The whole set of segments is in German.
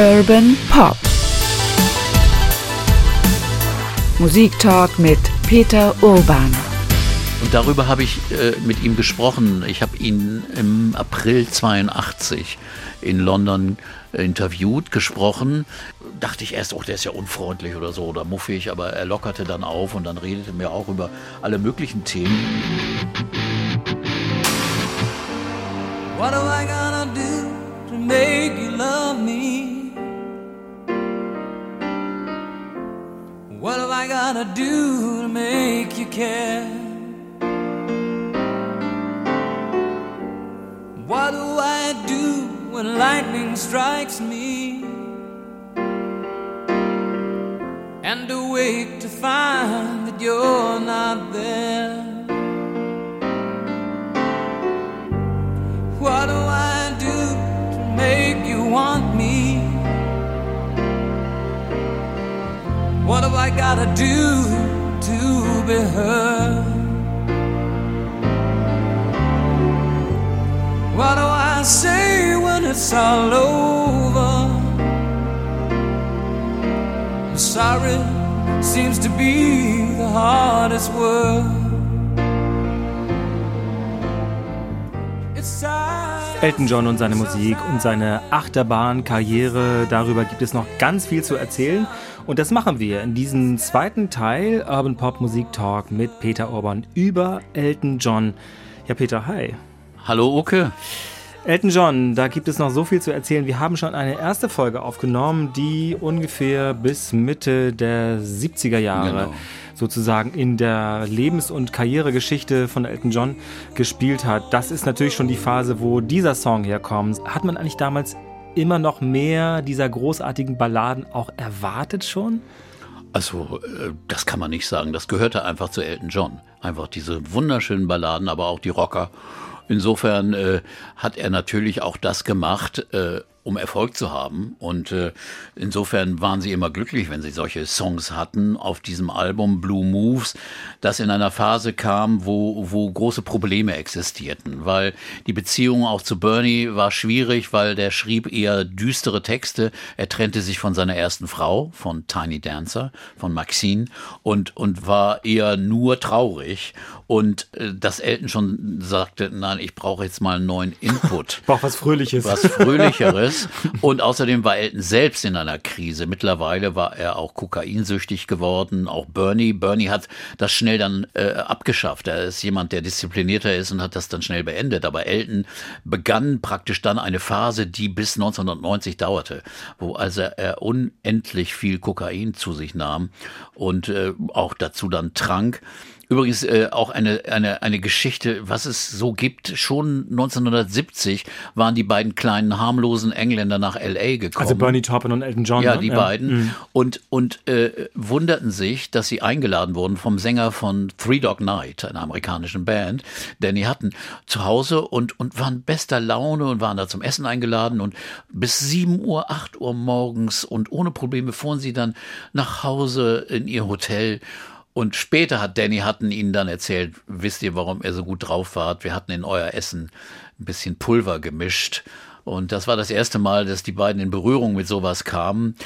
Urban Pop. Musiktalk mit Peter Urban. Und darüber habe ich äh, mit ihm gesprochen. Ich habe ihn im April 82 in London interviewt, gesprochen. Dachte ich erst, oh, der ist ja unfreundlich oder so oder muffig, aber er lockerte dann auf und dann redete mir auch über alle möglichen Themen. What am I gonna do to make you love me? What have I gotta do to make you care? What do I do when lightning strikes me? And awake to find that you're not there. What do I do to make you want What have I gotta do to be heard? What do I say when it's all over? Sorry seems to be the hardest word. Elton John und seine Musik und seine Achterbahnkarriere, darüber gibt es noch ganz viel zu erzählen. Und das machen wir in diesem zweiten Teil Urban Pop Musik Talk mit Peter Orban über Elton John. Ja, Peter, hi. Hallo, Uke. Elton John, da gibt es noch so viel zu erzählen. Wir haben schon eine erste Folge aufgenommen, die ungefähr bis Mitte der 70er Jahre genau sozusagen in der Lebens- und Karrieregeschichte von Elton John gespielt hat. Das ist natürlich schon die Phase, wo dieser Song herkommt. Hat man eigentlich damals immer noch mehr dieser großartigen Balladen auch erwartet schon? Also, äh, das kann man nicht sagen. Das gehörte einfach zu Elton John. Einfach diese wunderschönen Balladen, aber auch die Rocker. Insofern äh, hat er natürlich auch das gemacht, äh, um Erfolg zu haben. Und äh, insofern waren sie immer glücklich, wenn sie solche Songs hatten auf diesem Album Blue Moves, das in einer Phase kam, wo, wo große Probleme existierten, weil die Beziehung auch zu Bernie war schwierig, weil der schrieb eher düstere Texte. Er trennte sich von seiner ersten Frau, von Tiny Dancer, von Maxine, und, und war eher nur traurig. Und äh, dass Elton schon sagte, nein, ich brauche jetzt mal einen neuen Input. Brauch was Fröhliches. Was Fröhlicheres. Und außerdem war Elton selbst in einer Krise. Mittlerweile war er auch kokainsüchtig geworden, auch Bernie. Bernie hat das schnell dann äh, abgeschafft. Er ist jemand, der disziplinierter ist und hat das dann schnell beendet. Aber Elton begann praktisch dann eine Phase, die bis 1990 dauerte, wo also er unendlich viel Kokain zu sich nahm und äh, auch dazu dann trank. Übrigens äh, auch eine, eine, eine Geschichte, was es so gibt. Schon 1970 waren die beiden kleinen harmlosen Engländer nach L.A. gekommen. Also Bernie Taupin und Elton John. Ja, ne? die ja. beiden. Mhm. Und, und äh, wunderten sich, dass sie eingeladen wurden vom Sänger von Three Dog Night, einer amerikanischen Band. Denn die hatten zu Hause und, und waren bester Laune und waren da zum Essen eingeladen. Und bis 7 Uhr, 8 Uhr morgens und ohne Probleme fuhren sie dann nach Hause in ihr Hotel und später hat Danny Hutton ihnen dann erzählt, wisst ihr, warum er so gut drauf war? Wir hatten in euer Essen ein bisschen Pulver gemischt. Und das war das erste Mal, dass die beiden in Berührung mit sowas kamen,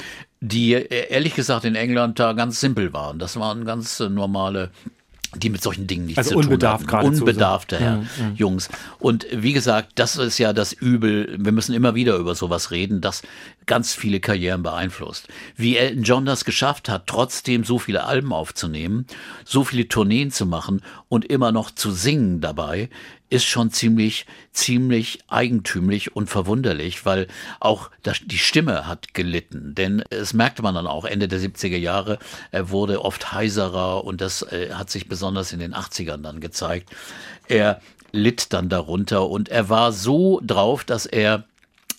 die ehrlich gesagt in England da ganz simpel waren. Das waren ganz normale die mit solchen Dingen nichts also zu unbedarft tun haben. Unbedarfte, so. ja, ja, Jungs. Und wie gesagt, das ist ja das Übel. Wir müssen immer wieder über sowas reden, das ganz viele Karrieren beeinflusst. Wie Elton John das geschafft hat, trotzdem so viele Alben aufzunehmen, so viele Tourneen zu machen und immer noch zu singen dabei, ist schon ziemlich, ziemlich eigentümlich und verwunderlich, weil auch das, die Stimme hat gelitten. Denn es merkte man dann auch Ende der 70er Jahre, er wurde oft heiserer und das äh, hat sich besonders in den 80ern dann gezeigt. Er litt dann darunter und er war so drauf, dass er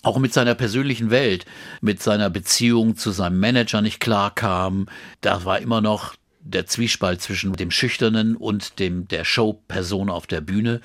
auch mit seiner persönlichen Welt, mit seiner Beziehung zu seinem Manager nicht klarkam. Da war immer noch der Zwiespalt zwischen dem Schüchternen und dem der Showperson auf der Bühne.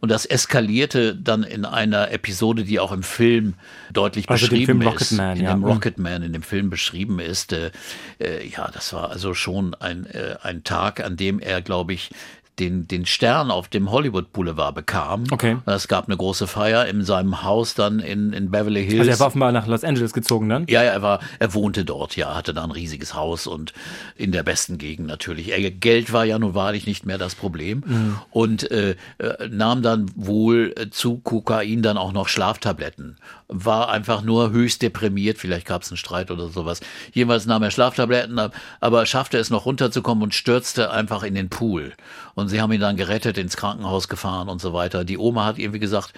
Und das eskalierte dann in einer Episode, die auch im Film deutlich also beschrieben Film ist. Man, in ja. dem Rocketman, in dem Film beschrieben ist. Äh, äh, ja, das war also schon ein, äh, ein Tag, an dem er, glaube ich, den, den Stern auf dem Hollywood Boulevard bekam. Okay. Es gab eine große Feier in seinem Haus dann in, in Beverly Hills. Also er war offenbar nach Los Angeles gezogen dann? Ja, ja, er war, er wohnte dort, ja, hatte da ein riesiges Haus und in der besten Gegend natürlich. Er, Geld war ja nun wahrlich nicht mehr das Problem mhm. und äh, äh, nahm dann wohl zu Kokain dann auch noch Schlaftabletten. War einfach nur höchst deprimiert, vielleicht gab es einen Streit oder sowas. Jedenfalls nahm er Schlaftabletten, aber schaffte es noch runterzukommen und stürzte einfach in den Pool. Und sie haben ihn dann gerettet, ins Krankenhaus gefahren und so weiter. Die Oma hat irgendwie gesagt,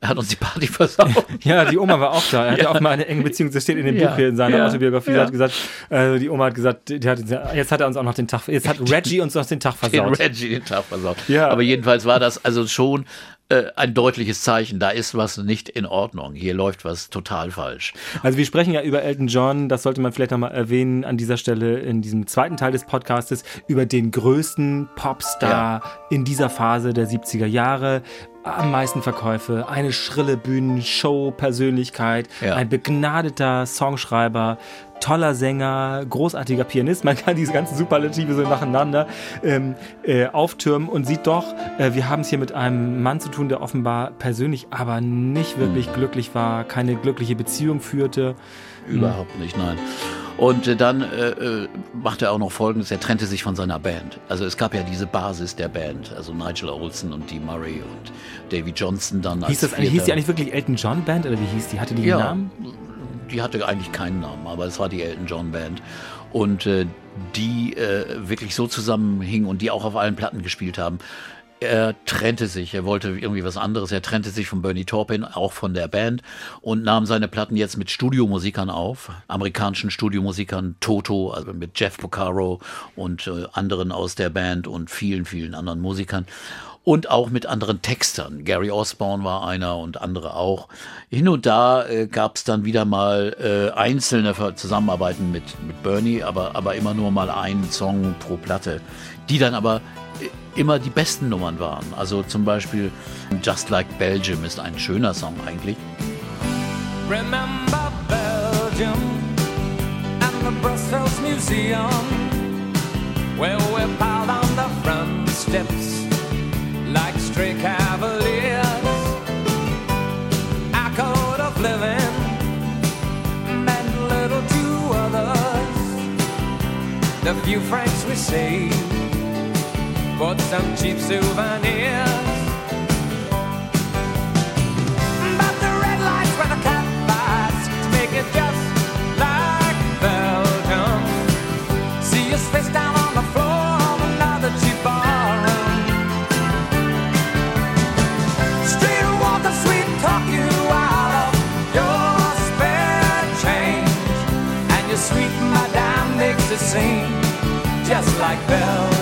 er hat uns die Party versaut. Ja, die Oma war auch da. Er hatte ja. auch mal eine enge Beziehung. Das steht in dem ja. Buch hier in seiner ja. Autobiografie. Ja. hat gesagt, äh, die Oma hat gesagt, hat, jetzt hat er uns auch noch den Tag, jetzt hat Reggie uns noch den Tag versaut. Den Reggie den Tag versaut. Ja. Aber jedenfalls war das also schon äh, ein deutliches Zeichen, da ist was nicht in Ordnung. Hier läuft was total falsch. Also wir sprechen ja über Elton John, das sollte man vielleicht nochmal erwähnen an dieser Stelle in diesem zweiten Teil des Podcastes, über den größten Popstar ja. in dieser Phase der 70er Jahre am meisten Verkäufe, eine schrille Bühnenshow-Persönlichkeit, ja. ein begnadeter Songschreiber, toller Sänger, großartiger Pianist. Man kann diese ganzen Superlative so nacheinander ähm, äh, auftürmen und sieht doch, äh, wir haben es hier mit einem Mann zu tun, der offenbar persönlich aber nicht wirklich mhm. glücklich war, keine glückliche Beziehung führte. Überhaupt nicht, nein. Und äh, dann äh, äh, machte er auch noch Folgendes, er trennte sich von seiner Band. Also es gab ja diese Basis der Band, also Nigel Olsen und Dee Murray und Davy Johnson dann. Hieß, das, hieß die eigentlich wirklich Elton John Band oder wie hieß die? Hatte die ja, einen Namen? Die hatte eigentlich keinen Namen, aber es war die Elton John Band. Und äh, die äh, wirklich so zusammenhingen und die auch auf allen Platten gespielt haben er trennte sich, er wollte irgendwie was anderes, er trennte sich von Bernie Taupin, auch von der Band und nahm seine Platten jetzt mit Studiomusikern auf, amerikanischen Studiomusikern, Toto, also mit Jeff Porcaro und äh, anderen aus der Band und vielen, vielen anderen Musikern und auch mit anderen Textern. Gary Osborne war einer und andere auch. Hin und da äh, gab es dann wieder mal äh, einzelne Zusammenarbeiten mit, mit Bernie, aber, aber immer nur mal einen Song pro Platte, die dann aber immer die besten Nummern waren. Also zum Beispiel Just Like Belgium ist ein schöner Song eigentlich. Remember Belgium and the Brussels Museum where we piled on the front steps like stray cavaliers. Our code of living meant little to others. The few francs we saved bought some cheap souvenirs. But the red lights were the cat fights to make it just like Belgium. See us face down on the floor of another cheap barroom. Street walker, sweet talk you out of your spare change, and your sweet madame makes it seem just like Belgium.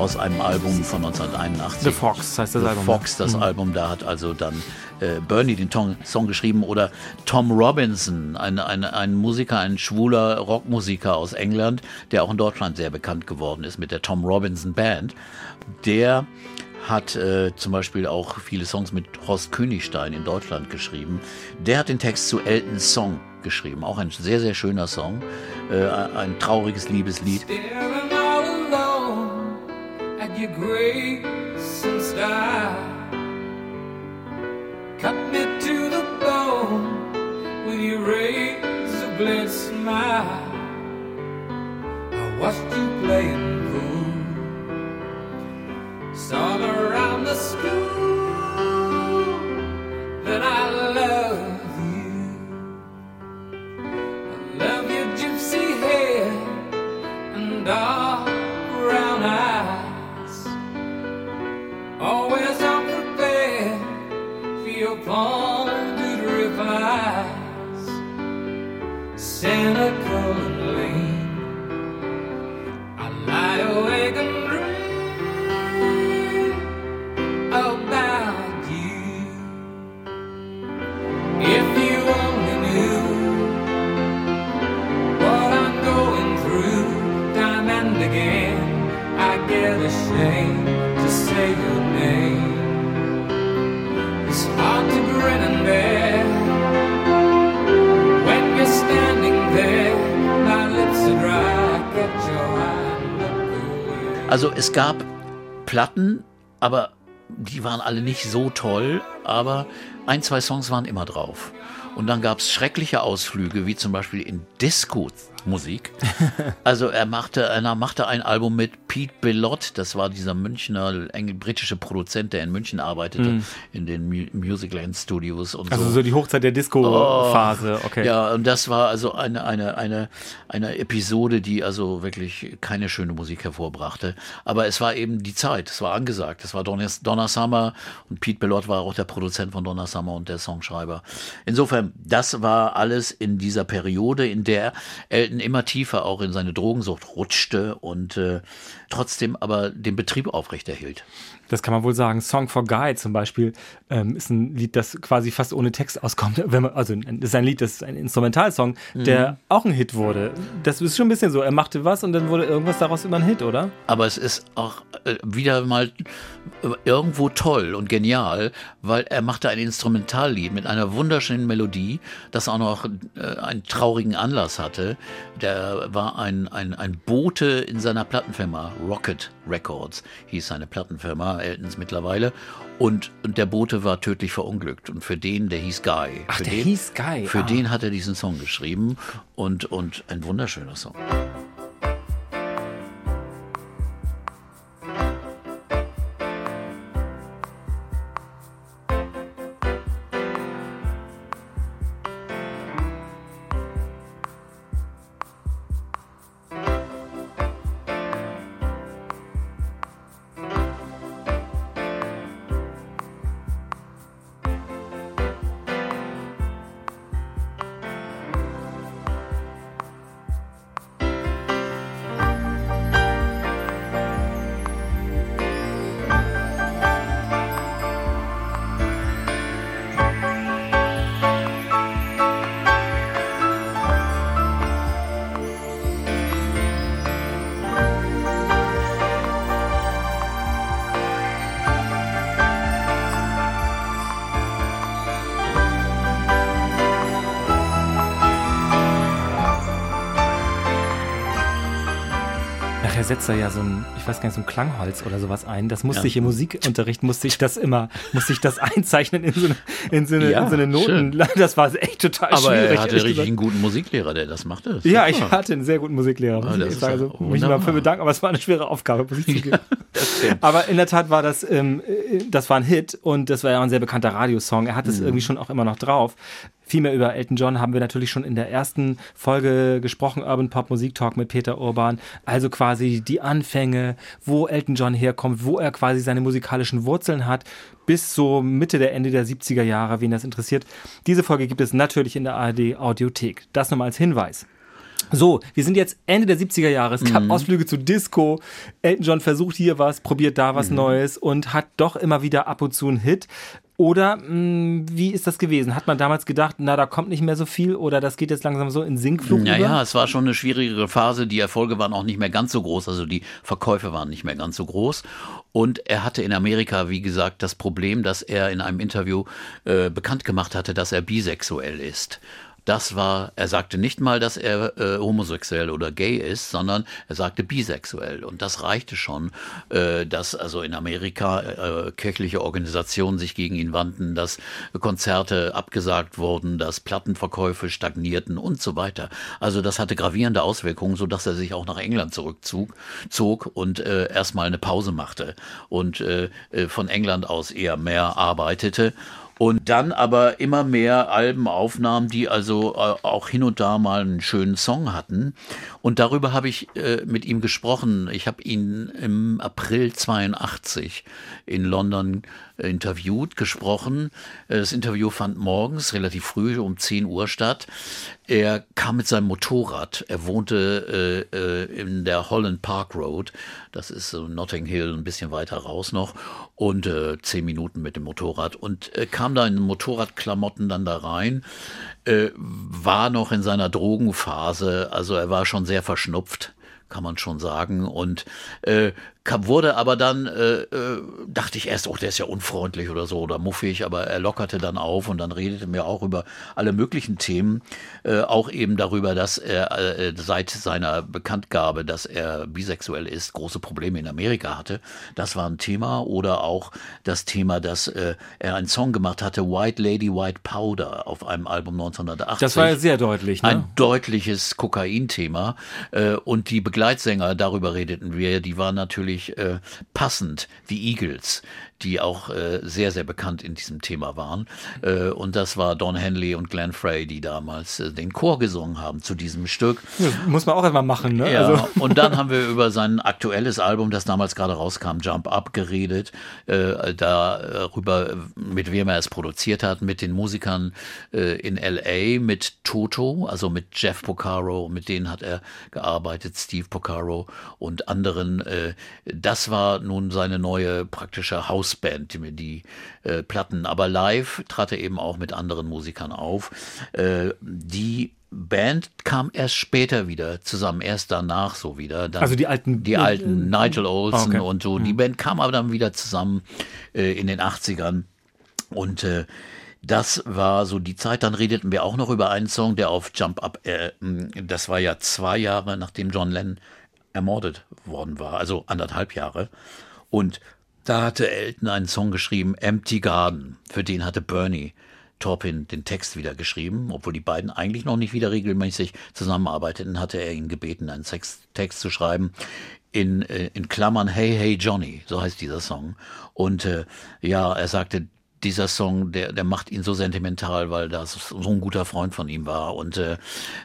Aus einem Album von 1981. The Fox heißt das The Album. Fox, das mhm. Album, da hat also dann äh, Bernie den Tong, Song geschrieben oder Tom Robinson, ein, ein, ein Musiker, ein schwuler Rockmusiker aus England, der auch in Deutschland sehr bekannt geworden ist mit der Tom Robinson Band. Der hat äh, zum Beispiel auch viele Songs mit Horst Königstein in Deutschland geschrieben. Der hat den Text zu Eltons Song geschrieben, auch ein sehr, sehr schöner Song, äh, ein trauriges Liebeslied. Your grace and style. Cut me to the bone with your razor blade smile. I watched you playing pool, saw around the school that I love you. I love your gypsy hair and dark brown eyes your pointed cynical and lean. I lie awake and dream about you. If you only knew what I'm going through, time and again, I get ashamed to say your name. It's hard to Also es gab Platten, aber die waren alle nicht so toll, aber ein, zwei Songs waren immer drauf. Und dann gab es schreckliche Ausflüge, wie zum Beispiel in Disco Musik. Also er machte, er machte ein Album mit Pete Bellot, das war dieser Münchner, britische Produzent, der in München arbeitete, mm. in den Mu Musicland Studios und also so. Also so die Hochzeit der Disco-Phase, oh, okay. Ja, und das war also eine, eine, eine, eine Episode, die also wirklich keine schöne Musik hervorbrachte. Aber es war eben die Zeit, es war angesagt. Es war Donna, Donna Summer und Pete Bellot war auch der Produzent von Donna Summer und der Songschreiber. Insofern, das war alles in dieser Periode, in der Elton immer tiefer auch in seine Drogensucht rutschte und äh, trotzdem aber den Betrieb aufrechterhielt. Das kann man wohl sagen. Song for Guy zum Beispiel ähm, ist ein Lied, das quasi fast ohne Text auskommt. Wenn man, also das ist ein Lied, das ist ein Instrumentalsong, mhm. der auch ein Hit wurde. Das ist schon ein bisschen so. Er machte was und dann wurde irgendwas daraus immer ein Hit, oder? Aber es ist auch äh, wieder mal irgendwo toll und genial, weil er machte ein Instrumentallied mit einer wunderschönen Melodie, das auch noch äh, einen traurigen Anlass hatte. Der war ein, ein, ein Bote in seiner Plattenfirma, Rocket Records hieß seine Plattenfirma Eltons mittlerweile. Und, und der Bote war tödlich verunglückt. Und für den, der hieß Guy. Ach, für der den, hieß Guy. Für ah. den hat er diesen Song geschrieben. Und, und ein wunderschöner Song. Setzt da ja so ein, ich weiß gar nicht, so ein Klangholz oder sowas ein. Das musste ja. ich im Musikunterricht, musste ich das immer, musste ich das einzeichnen in so eine, in so eine, ja, in so eine Noten. Schön. Das war echt total Aber schwierig. Aber er hatte richtig gesagt. einen guten Musiklehrer, der das machte. Das ja, ich hatte einen sehr guten Musiklehrer. Muss, ich, sagen. Also, muss ich mal für bedanken, aber es war eine schwere Aufgabe, muss ich zugeben. aber in der Tat war das, ähm, äh, das war ein Hit und das war ja ein sehr bekannter Radiosong. Er hat es mhm. irgendwie schon auch immer noch drauf. Viel mehr über Elton John haben wir natürlich schon in der ersten Folge gesprochen, Urban Pop Musik Talk mit Peter Urban. Also quasi die Anfänge, wo Elton John herkommt, wo er quasi seine musikalischen Wurzeln hat, bis so Mitte der Ende der 70er Jahre, wen das interessiert. Diese Folge gibt es natürlich in der ARD Audiothek. Das nochmal als Hinweis. So, wir sind jetzt Ende der 70er Jahre. Es gab mhm. Ausflüge zu Disco. Elton John versucht hier was, probiert da was mhm. Neues und hat doch immer wieder ab und zu einen Hit. Oder mh, hm, wie ist das gewesen? Hat man damals gedacht, na, da kommt nicht mehr so viel oder das geht jetzt langsam so in Sinkflug? Naja, über? es war schon eine schwierigere Phase. Die Erfolge waren auch nicht mehr ganz so groß, also die Verkäufe waren nicht mehr ganz so groß. Und er hatte in Amerika, wie gesagt, das Problem, dass er in einem Interview äh, bekannt gemacht hatte, dass er bisexuell ist. Das war, er sagte nicht mal, dass er äh, homosexuell oder gay ist, sondern er sagte bisexuell. Und das reichte schon, äh, dass also in Amerika äh, kirchliche Organisationen sich gegen ihn wandten, dass Konzerte abgesagt wurden, dass Plattenverkäufe stagnierten und so weiter. Also das hatte gravierende Auswirkungen, so dass er sich auch nach England zurückzog zog und äh, erstmal eine Pause machte und äh, äh, von England aus eher mehr arbeitete und dann aber immer mehr Alben aufnahm, die also äh, auch hin und da mal einen schönen Song hatten. Und darüber habe ich äh, mit ihm gesprochen. Ich habe ihn im April 82 in London interviewt, gesprochen. Das Interview fand morgens relativ früh um 10 Uhr statt. Er kam mit seinem Motorrad. Er wohnte äh, äh, in der Holland Park Road. Das ist so Notting Hill, ein bisschen weiter raus noch. Und äh, zehn Minuten mit dem Motorrad. Und äh, kam da in Motorradklamotten dann da rein. Äh, war noch in seiner Drogenphase. Also er war schon sehr verschnupft kann man schon sagen. Und äh, wurde aber dann, äh, äh, dachte ich erst, oh, der ist ja unfreundlich oder so oder muffig, aber er lockerte dann auf und dann redete mir auch über alle möglichen Themen, äh, auch eben darüber, dass er äh, seit seiner Bekanntgabe, dass er bisexuell ist, große Probleme in Amerika hatte. Das war ein Thema oder auch das Thema, dass äh, er einen Song gemacht hatte, White Lady White Powder auf einem Album 1980. Das war ja sehr deutlich. Ne? Ein deutliches Kokain-Thema äh, und die Begleitsänger, darüber redeten wir, die waren natürlich äh, passend, die Eagles, die auch äh, sehr, sehr bekannt in diesem Thema waren. Äh, und das war Don Henley und Glenn Frey, die damals äh, den Chor gesungen haben zu diesem Stück. Ja, muss man auch einmal machen, ne? Ja, also. und dann haben wir über sein aktuelles Album, das damals gerade rauskam, Jump Up, geredet. Äh, darüber, mit wem er es produziert hat, mit den Musikern äh, in L.A., mit Toto, also mit Jeff Porcaro, mit denen hat er gearbeitet, Steve Porcaro und anderen. Äh, das war nun seine neue praktische Haus Hausband, die, die äh, Platten, aber live trat er eben auch mit anderen Musikern auf. Äh, die Band kam erst später wieder zusammen, erst danach so wieder. Dann also die alten, die alten Nigel Olsen okay. und so. Die mhm. Band kam aber dann wieder zusammen äh, in den 80ern und äh, das war so die Zeit. Dann redeten wir auch noch über einen Song, der auf Jump Up, äh, das war ja zwei Jahre nachdem John Lennon ermordet worden war, also anderthalb Jahre. Und da hatte Elton einen Song geschrieben, Empty Garden. Für den hatte Bernie Torpin den Text wieder geschrieben, obwohl die beiden eigentlich noch nicht wieder regelmäßig zusammenarbeiteten, hatte er ihn gebeten, einen Text, Text zu schreiben. In, äh, in Klammern Hey Hey Johnny, so heißt dieser Song. Und äh, ja, er sagte, dieser Song, der, der macht ihn so sentimental, weil das so ein guter Freund von ihm war. Und äh,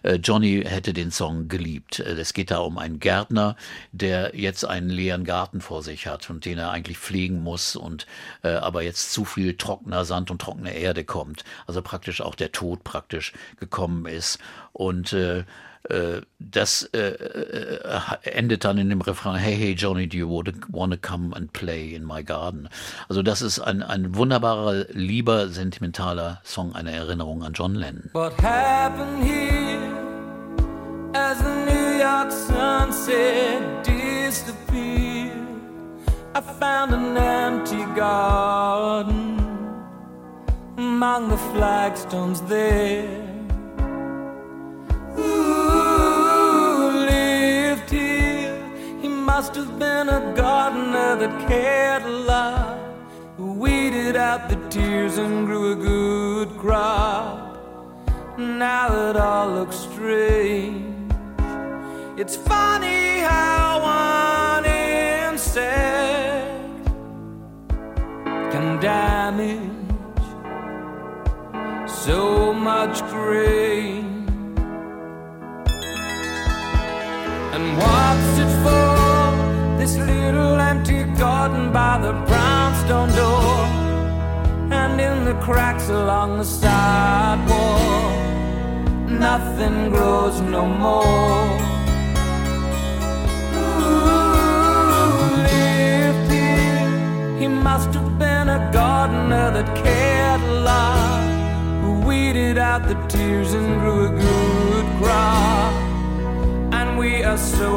äh Johnny hätte den Song geliebt. Äh, es geht da um einen Gärtner, der jetzt einen leeren Garten vor sich hat und den er eigentlich pflegen muss und äh, aber jetzt zu viel trockener Sand und trockene Erde kommt. Also praktisch auch der Tod praktisch gekommen ist. Und äh, das äh, äh, endet dann in dem Refrain, hey, hey Johnny, do you wanna come and play in my garden? Also das ist ein, ein wunderbarer, lieber, sentimentaler Song, eine Erinnerung an John Lennon. What happened here as the New York sunset disappeared? I found an empty garden among the flagstones there. Must have been a gardener that cared a lot, who weeded out the tears and grew a good crop. Now it all looks strange. It's funny how one insect can damage so much grain. And what's it for? This little empty garden by the brownstone door and in the cracks along the sidewalk nothing grows no more. Ooh, he must have been a gardener that cared a lot who weeded out the tears and grew a good crop and we are so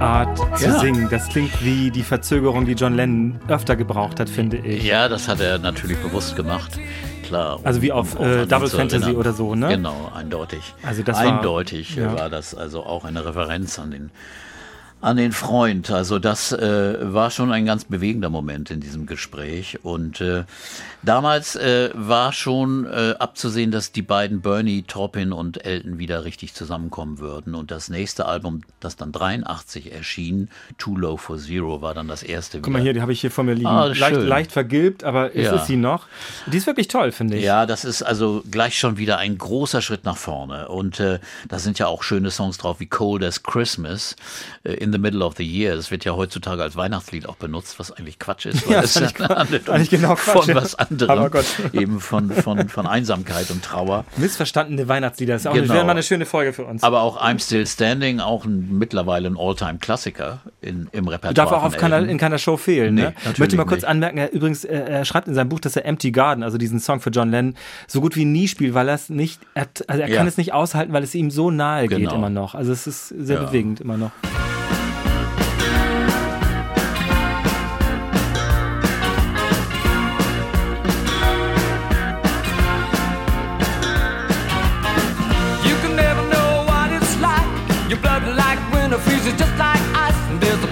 Art zu ja. singen. Das klingt wie die Verzögerung, die John Lennon öfter gebraucht hat, finde ich. Ja, das hat er natürlich bewusst gemacht. Klar. Also wie auf äh, Double Fantasy oder so, ne? Genau, eindeutig. Also das eindeutig war, ja. war das also auch eine Referenz an den an den Freund. Also das äh, war schon ein ganz bewegender Moment in diesem Gespräch. Und äh, damals äh, war schon äh, abzusehen, dass die beiden Bernie Taupin und Elton wieder richtig zusammenkommen würden. Und das nächste Album, das dann 83 erschien, Too Low for Zero, war dann das erste. Guck mal hier, die habe ich hier vor mir liegen. Ah, leicht, leicht, vergilbt, aber ist ja. es sie noch? Die ist wirklich toll, finde ich. Ja, das ist also gleich schon wieder ein großer Schritt nach vorne. Und äh, da sind ja auch schöne Songs drauf wie Cold as Christmas. Äh, in the Middle of the Year. Das wird ja heutzutage als Weihnachtslied auch benutzt, was eigentlich Quatsch ist. Weil ja, es ist eigentlich genau Quatsch, von was anderem. Eben von, von, von Einsamkeit und Trauer. Missverstandene Weihnachtslieder. Das ist auch genau. eine, mal eine schöne Folge für uns. Aber auch I'm Still Standing, auch ein, mittlerweile ein Alltime-Klassiker im Repertoire. Darf auch auf keiner, in keiner Show fehlen. Nee, ne? Ich möchte mal kurz nicht. anmerken, er, übrigens, er schreibt in seinem Buch, dass er Empty Garden, also diesen Song für John Lennon, so gut wie nie spielt, weil er es nicht, er, also er ja. kann es nicht aushalten, weil es ihm so nahe genau. geht immer noch. Also es ist sehr ja. bewegend immer noch.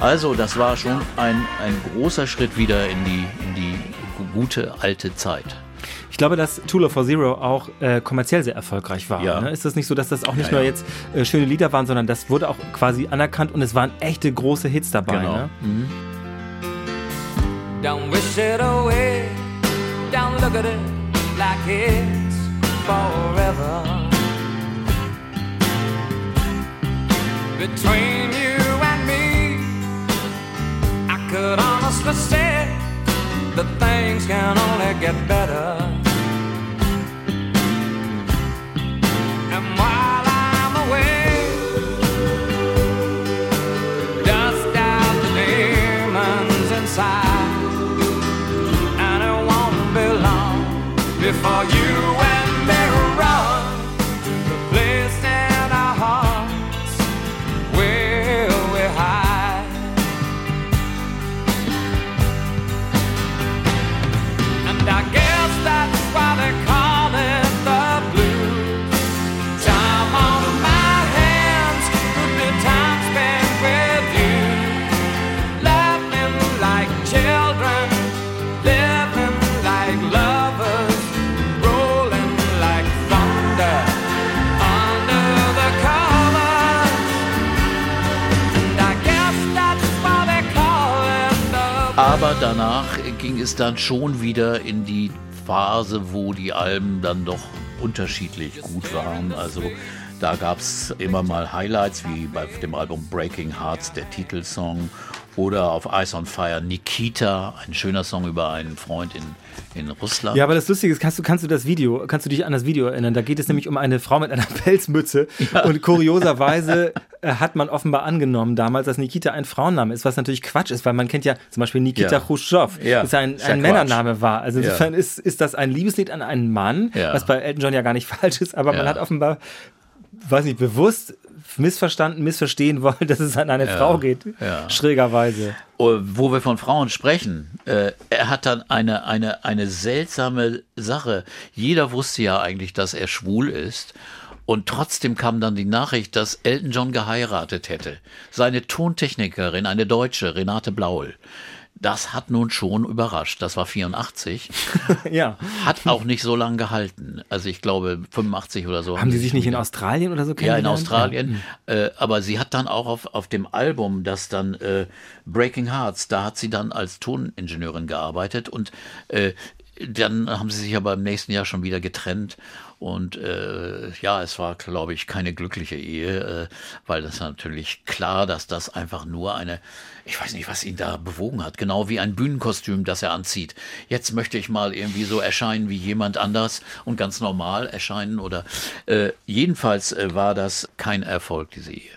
Also, das war schon ein, ein großer Schritt wieder in die, in die gute alte Zeit. Ich glaube, dass Tool of Zero auch äh, kommerziell sehr erfolgreich war. Ja. Ne? Ist das nicht so, dass das auch nicht ja, nur jetzt äh, schöne Lieder waren, sondern das wurde auch quasi anerkannt und es waren echte große Hits dabei. Genau. Ne? Mhm. Don't wish it away, don't look at it like it's forever. Between you could honestly say that things can only get better. And while I'm away, dust out the demons inside, and it won't be long before you. Dann schon wieder in die Phase, wo die Alben dann doch unterschiedlich gut waren. Also da gab es immer mal Highlights, wie bei dem Album Breaking Hearts, der Titelsong oder auf Ice on Fire Nikita, ein schöner Song über einen Freund in, in Russland. Ja, aber das Lustige ist, kannst du, kannst du das Video, kannst du dich an das Video erinnern? Da geht es nämlich um eine Frau mit einer Pelzmütze. Ja. Und kurioserweise äh, hat man offenbar angenommen damals, dass Nikita ein Frauenname ist, was natürlich Quatsch ist, weil man kennt ja zum Beispiel Nikita ja. Khrushchev, ja. das ein, ein Männername war. Also insofern ja. ist, ist das ein Liebeslied an einen Mann, was bei Elton John ja gar nicht falsch ist, aber man hat offenbar weiß nicht, bewusst missverstanden, missverstehen wollen, dass es an eine ja, Frau geht. Ja. Schrägerweise. Oh, wo wir von Frauen sprechen, äh, er hat dann eine, eine, eine seltsame Sache. Jeder wusste ja eigentlich, dass er schwul ist. Und trotzdem kam dann die Nachricht, dass Elton John geheiratet hätte. Seine Tontechnikerin, eine Deutsche, Renate Blaul, das hat nun schon überrascht. Das war 84. ja. Hat auch nicht so lange gehalten. Also ich glaube 85 oder so. Haben, die sich nicht in Australien oder so kennengelernt? Ja, in Australien. Ja. Äh, aber sie hat dann auch auf, auf dem Album, das dann äh, Breaking Hearts, da hat sie dann als Toningenieurin gearbeitet und äh, dann haben sie sich aber im nächsten Jahr schon wieder getrennt. Und äh, ja, es war, glaube ich, keine glückliche Ehe, äh, weil das natürlich klar, dass das einfach nur eine, ich weiß nicht, was ihn da bewogen hat, genau wie ein Bühnenkostüm, das er anzieht. Jetzt möchte ich mal irgendwie so erscheinen wie jemand anders und ganz normal erscheinen oder äh, jedenfalls äh, war das kein Erfolg, diese Ehe.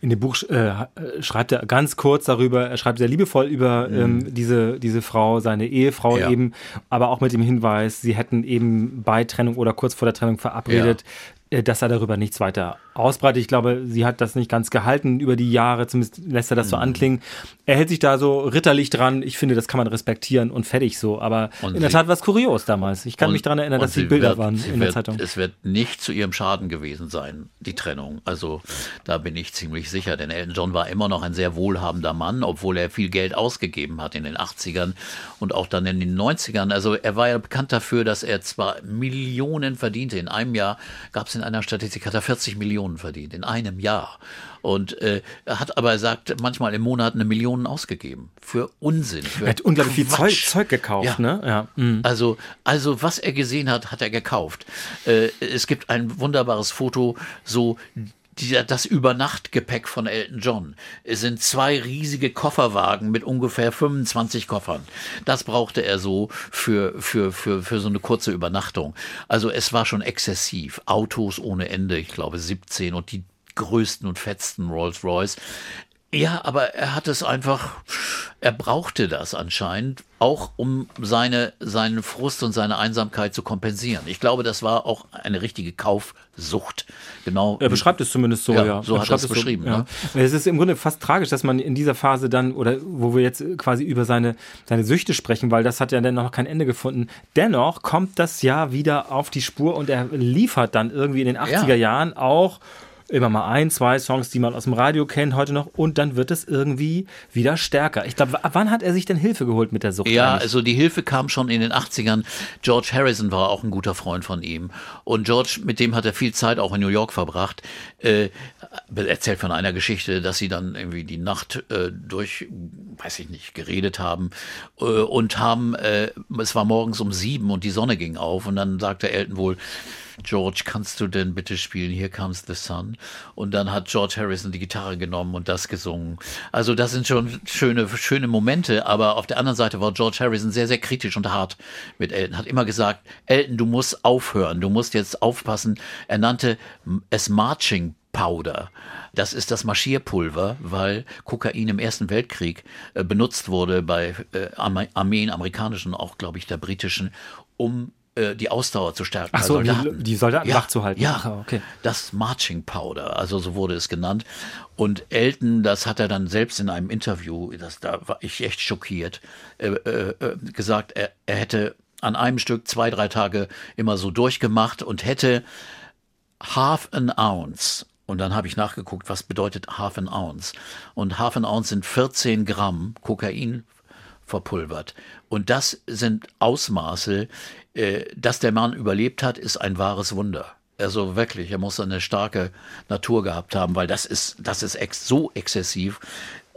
In dem Buch äh, schreibt er ganz kurz darüber, er schreibt sehr liebevoll über mhm. ähm, diese, diese Frau, seine Ehefrau ja. eben, aber auch mit dem Hinweis, sie hätten eben bei Trennung oder kurz vor der Trennung verabredet, ja. Äh, dass er darüber nichts weiter ausbreitet. Ich glaube, sie hat das nicht ganz gehalten über die Jahre, zumindest lässt er das mhm. so anklingen. Er hält sich da so ritterlich dran. Ich finde, das kann man respektieren und fertig so. Aber und in der Tat war es kurios damals. Ich kann und, mich daran erinnern, dass die Bilder wird, waren in wird, der Zeitung. Es wird nicht zu ihrem Schaden gewesen sein, die Trennung. Also da bin ich ziemlich sicher, denn Elton John war immer noch ein sehr wohlhabender Mann, obwohl er viel Geld ausgegeben hat in den 80ern und auch dann in den 90ern. Also er war ja bekannt dafür, dass er zwar Millionen verdiente. In einem Jahr gab es in einer Statistik, hat er 40 Millionen verdient, in einem Jahr. Und äh, er hat aber, er sagt, manchmal im Monat eine Million ausgegeben. Für Unsinn. Für er hat unglaublich viel Zeug, Zeug, gekauft, ja. ne? Ja. Mhm. Also, also, was er gesehen hat, hat er gekauft. Äh, es gibt ein wunderbares Foto, so die, das Übernachtgepäck von Elton John. Es sind zwei riesige Kofferwagen mit ungefähr 25 Koffern. Das brauchte er so für, für, für, für so eine kurze Übernachtung. Also es war schon exzessiv. Autos ohne Ende, ich glaube 17 und die größten und fetzten Rolls Royce. Ja, aber er hat es einfach, er brauchte das anscheinend, auch um seine, seinen Frust und seine Einsamkeit zu kompensieren. Ich glaube, das war auch eine richtige Kaufsucht. Genau. Er beschreibt es zumindest so, ja. ja. So er hat er es beschrieben. So, ja. Ne? Es ist im Grunde fast tragisch, dass man in dieser Phase dann, oder wo wir jetzt quasi über seine, seine Süchte sprechen, weil das hat ja dann noch kein Ende gefunden. Dennoch kommt das Jahr wieder auf die Spur und er liefert dann irgendwie in den 80er Jahren auch immer mal ein, zwei Songs, die man aus dem Radio kennt, heute noch, und dann wird es irgendwie wieder stärker. Ich glaube, wann hat er sich denn Hilfe geholt mit der Sucht? Ja, eigentlich? also die Hilfe kam schon in den 80ern. George Harrison war auch ein guter Freund von ihm. Und George, mit dem hat er viel Zeit auch in New York verbracht, äh, erzählt von einer Geschichte, dass sie dann irgendwie die Nacht äh, durch, weiß ich nicht, geredet haben äh, und haben, äh, es war morgens um sieben und die Sonne ging auf und dann sagte Elton wohl, George, kannst du denn bitte spielen Here Comes the Sun? Und dann hat George Harrison die Gitarre genommen und das gesungen. Also das sind schon schöne, schöne Momente, aber auf der anderen Seite war George Harrison sehr, sehr kritisch und hart mit Elton. Hat immer gesagt, Elton, du musst aufhören, du musst jetzt aufpassen. Er nannte es Marching Powder. Das ist das Marschierpulver, weil Kokain im Ersten Weltkrieg äh, benutzt wurde bei äh, Armeen, amerikanischen, auch glaube ich der britischen, um äh, die Ausdauer zu stärken. Ach so, Soldaten. die Soldaten ja, wach zu halten. Ja, Ach, okay. das Marching Powder, also so wurde es genannt. Und Elton, das hat er dann selbst in einem Interview, das, da war ich echt schockiert, äh, äh, äh, gesagt, er, er hätte an einem Stück zwei, drei Tage immer so durchgemacht und hätte half an ounce und dann habe ich nachgeguckt, was bedeutet half an ounce. Und half an ounce sind 14 Gramm Kokain verpulvert. Und das sind Ausmaße, äh, dass der Mann überlebt hat, ist ein wahres Wunder. Also wirklich, er muss eine starke Natur gehabt haben, weil das ist, das ist ex so exzessiv.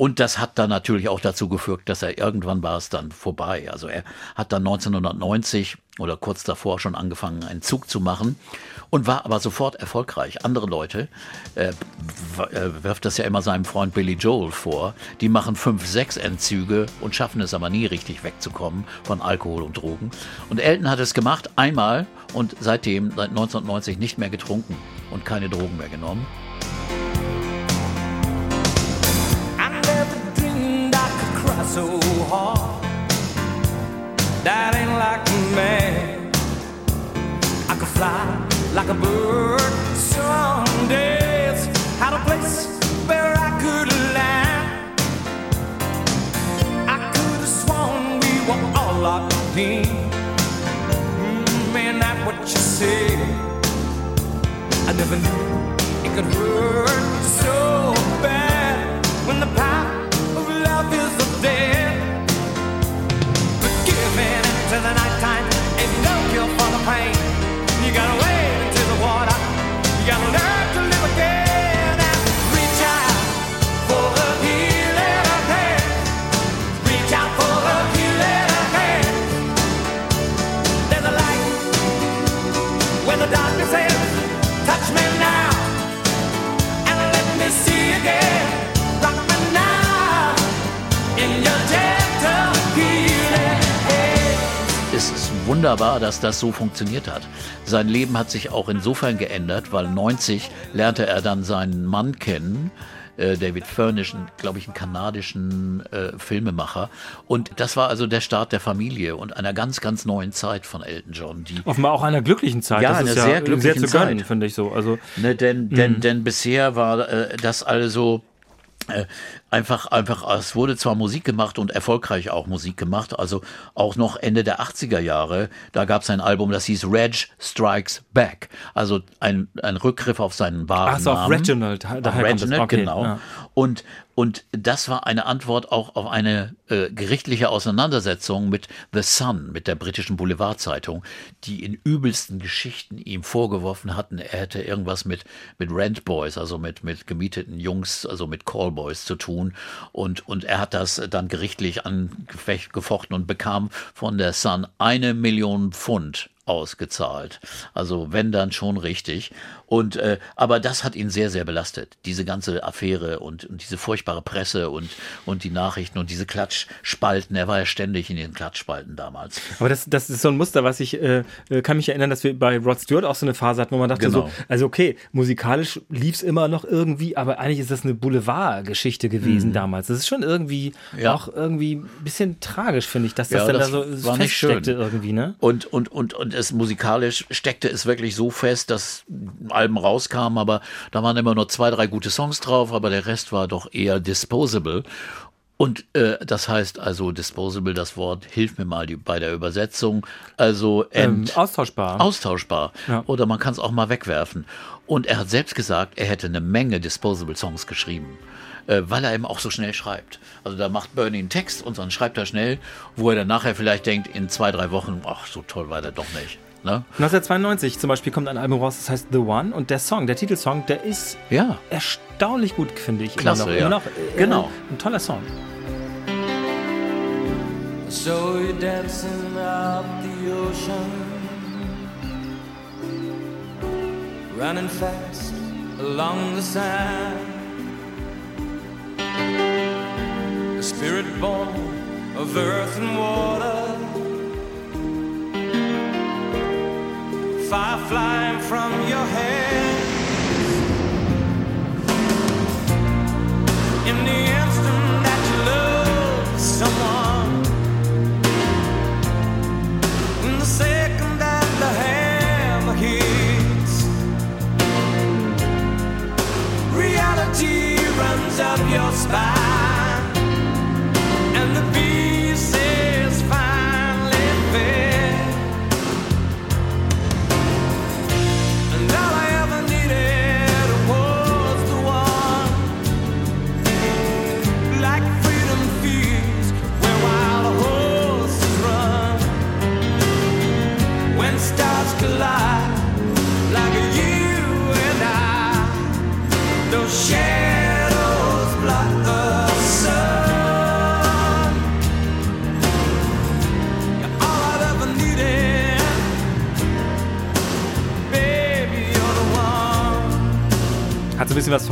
Und das hat dann natürlich auch dazu geführt, dass er irgendwann war es dann vorbei. Also er hat dann 1990 oder kurz davor schon angefangen, einen Zug zu machen und war aber sofort erfolgreich. Andere Leute, äh, äh, wirft das ja immer seinem Freund Billy Joel vor, die machen fünf, sechs Entzüge und schaffen es aber nie richtig wegzukommen von Alkohol und Drogen. Und Elton hat es gemacht einmal und seitdem, seit 1990, nicht mehr getrunken und keine Drogen mehr genommen. So hard. That ain't like a man. I could fly like a bird. Some days had a place where I could land. I could have sworn we were all locked in. Mm, man, that what you said. I never knew it could hurt so bad Pain. Wunderbar, dass das so funktioniert hat. Sein Leben hat sich auch insofern geändert, weil 90 lernte er dann seinen Mann kennen, äh, David Furnish, glaube ich, einen kanadischen äh, Filmemacher. Und das war also der Start der Familie und einer ganz, ganz neuen Zeit von Elton John. Die Offenbar auch einer glücklichen Zeit. Ja, eine sehr glückliche sehr zu gönnen, finde ich so. Also, ne, denn, denn, mhm. denn bisher war äh, das also einfach, einfach, es wurde zwar Musik gemacht und erfolgreich auch Musik gemacht, also auch noch Ende der 80er Jahre, da gab es ein Album, das hieß Reg Strikes Back, also ein, ein Rückgriff auf seinen wahren Ach so, Namen. auf Reginald, daher Reginald, okay, genau. Ja. Und, und das war eine Antwort auch auf eine äh, gerichtliche Auseinandersetzung mit The Sun, mit der britischen Boulevardzeitung, die in übelsten Geschichten ihm vorgeworfen hatten, er hätte irgendwas mit, mit Rent Boys, also mit, mit gemieteten Jungs, also mit Callboys zu tun. Und, und er hat das dann gerichtlich angefochten und bekam von der Sun eine Million Pfund ausgezahlt. Also wenn dann schon richtig. Und äh, aber das hat ihn sehr, sehr belastet. Diese ganze Affäre und, und diese furchtbare Presse und, und die Nachrichten und diese Klatschspalten. Er war ja ständig in den Klatschspalten damals. Aber das, das ist so ein Muster, was ich äh, äh kann mich erinnern, dass wir bei Rod Stewart auch so eine Phase hatten, wo man dachte genau. so, also okay, musikalisch lief es immer noch irgendwie, aber eigentlich ist das eine Boulevardgeschichte gewesen mhm. damals. Das ist schon irgendwie ja. auch irgendwie ein bisschen tragisch, finde ich, dass das ja, dann das da so feststeckte irgendwie, ne? Und, und, und, und es musikalisch steckte es wirklich so fest, dass Alben rauskamen, aber da waren immer nur zwei, drei gute Songs drauf, aber der Rest war doch eher disposable. Und äh, das heißt also disposable, das Wort, hilf mir mal die, bei der Übersetzung. Also ähm, austauschbar. Austauschbar. Ja. Oder man kann es auch mal wegwerfen. Und er hat selbst gesagt, er hätte eine Menge disposable Songs geschrieben äh, weil er eben auch so schnell schreibt. Also da macht Bernie einen Text und dann schreibt er schnell, wo er dann nachher vielleicht denkt, in zwei, drei Wochen, ach, so toll war der doch nicht. Ne? 1992 zum Beispiel kommt ein Album raus, das heißt The One und der Song, der Titelsong, der ist ja. erstaunlich gut, finde ich. Klasse, immer noch, ja. Immer noch, äh, genau. Ein toller Song. So you're dancing up the ocean Running fast along the sand A spirit born of earth and water fire flying from your head.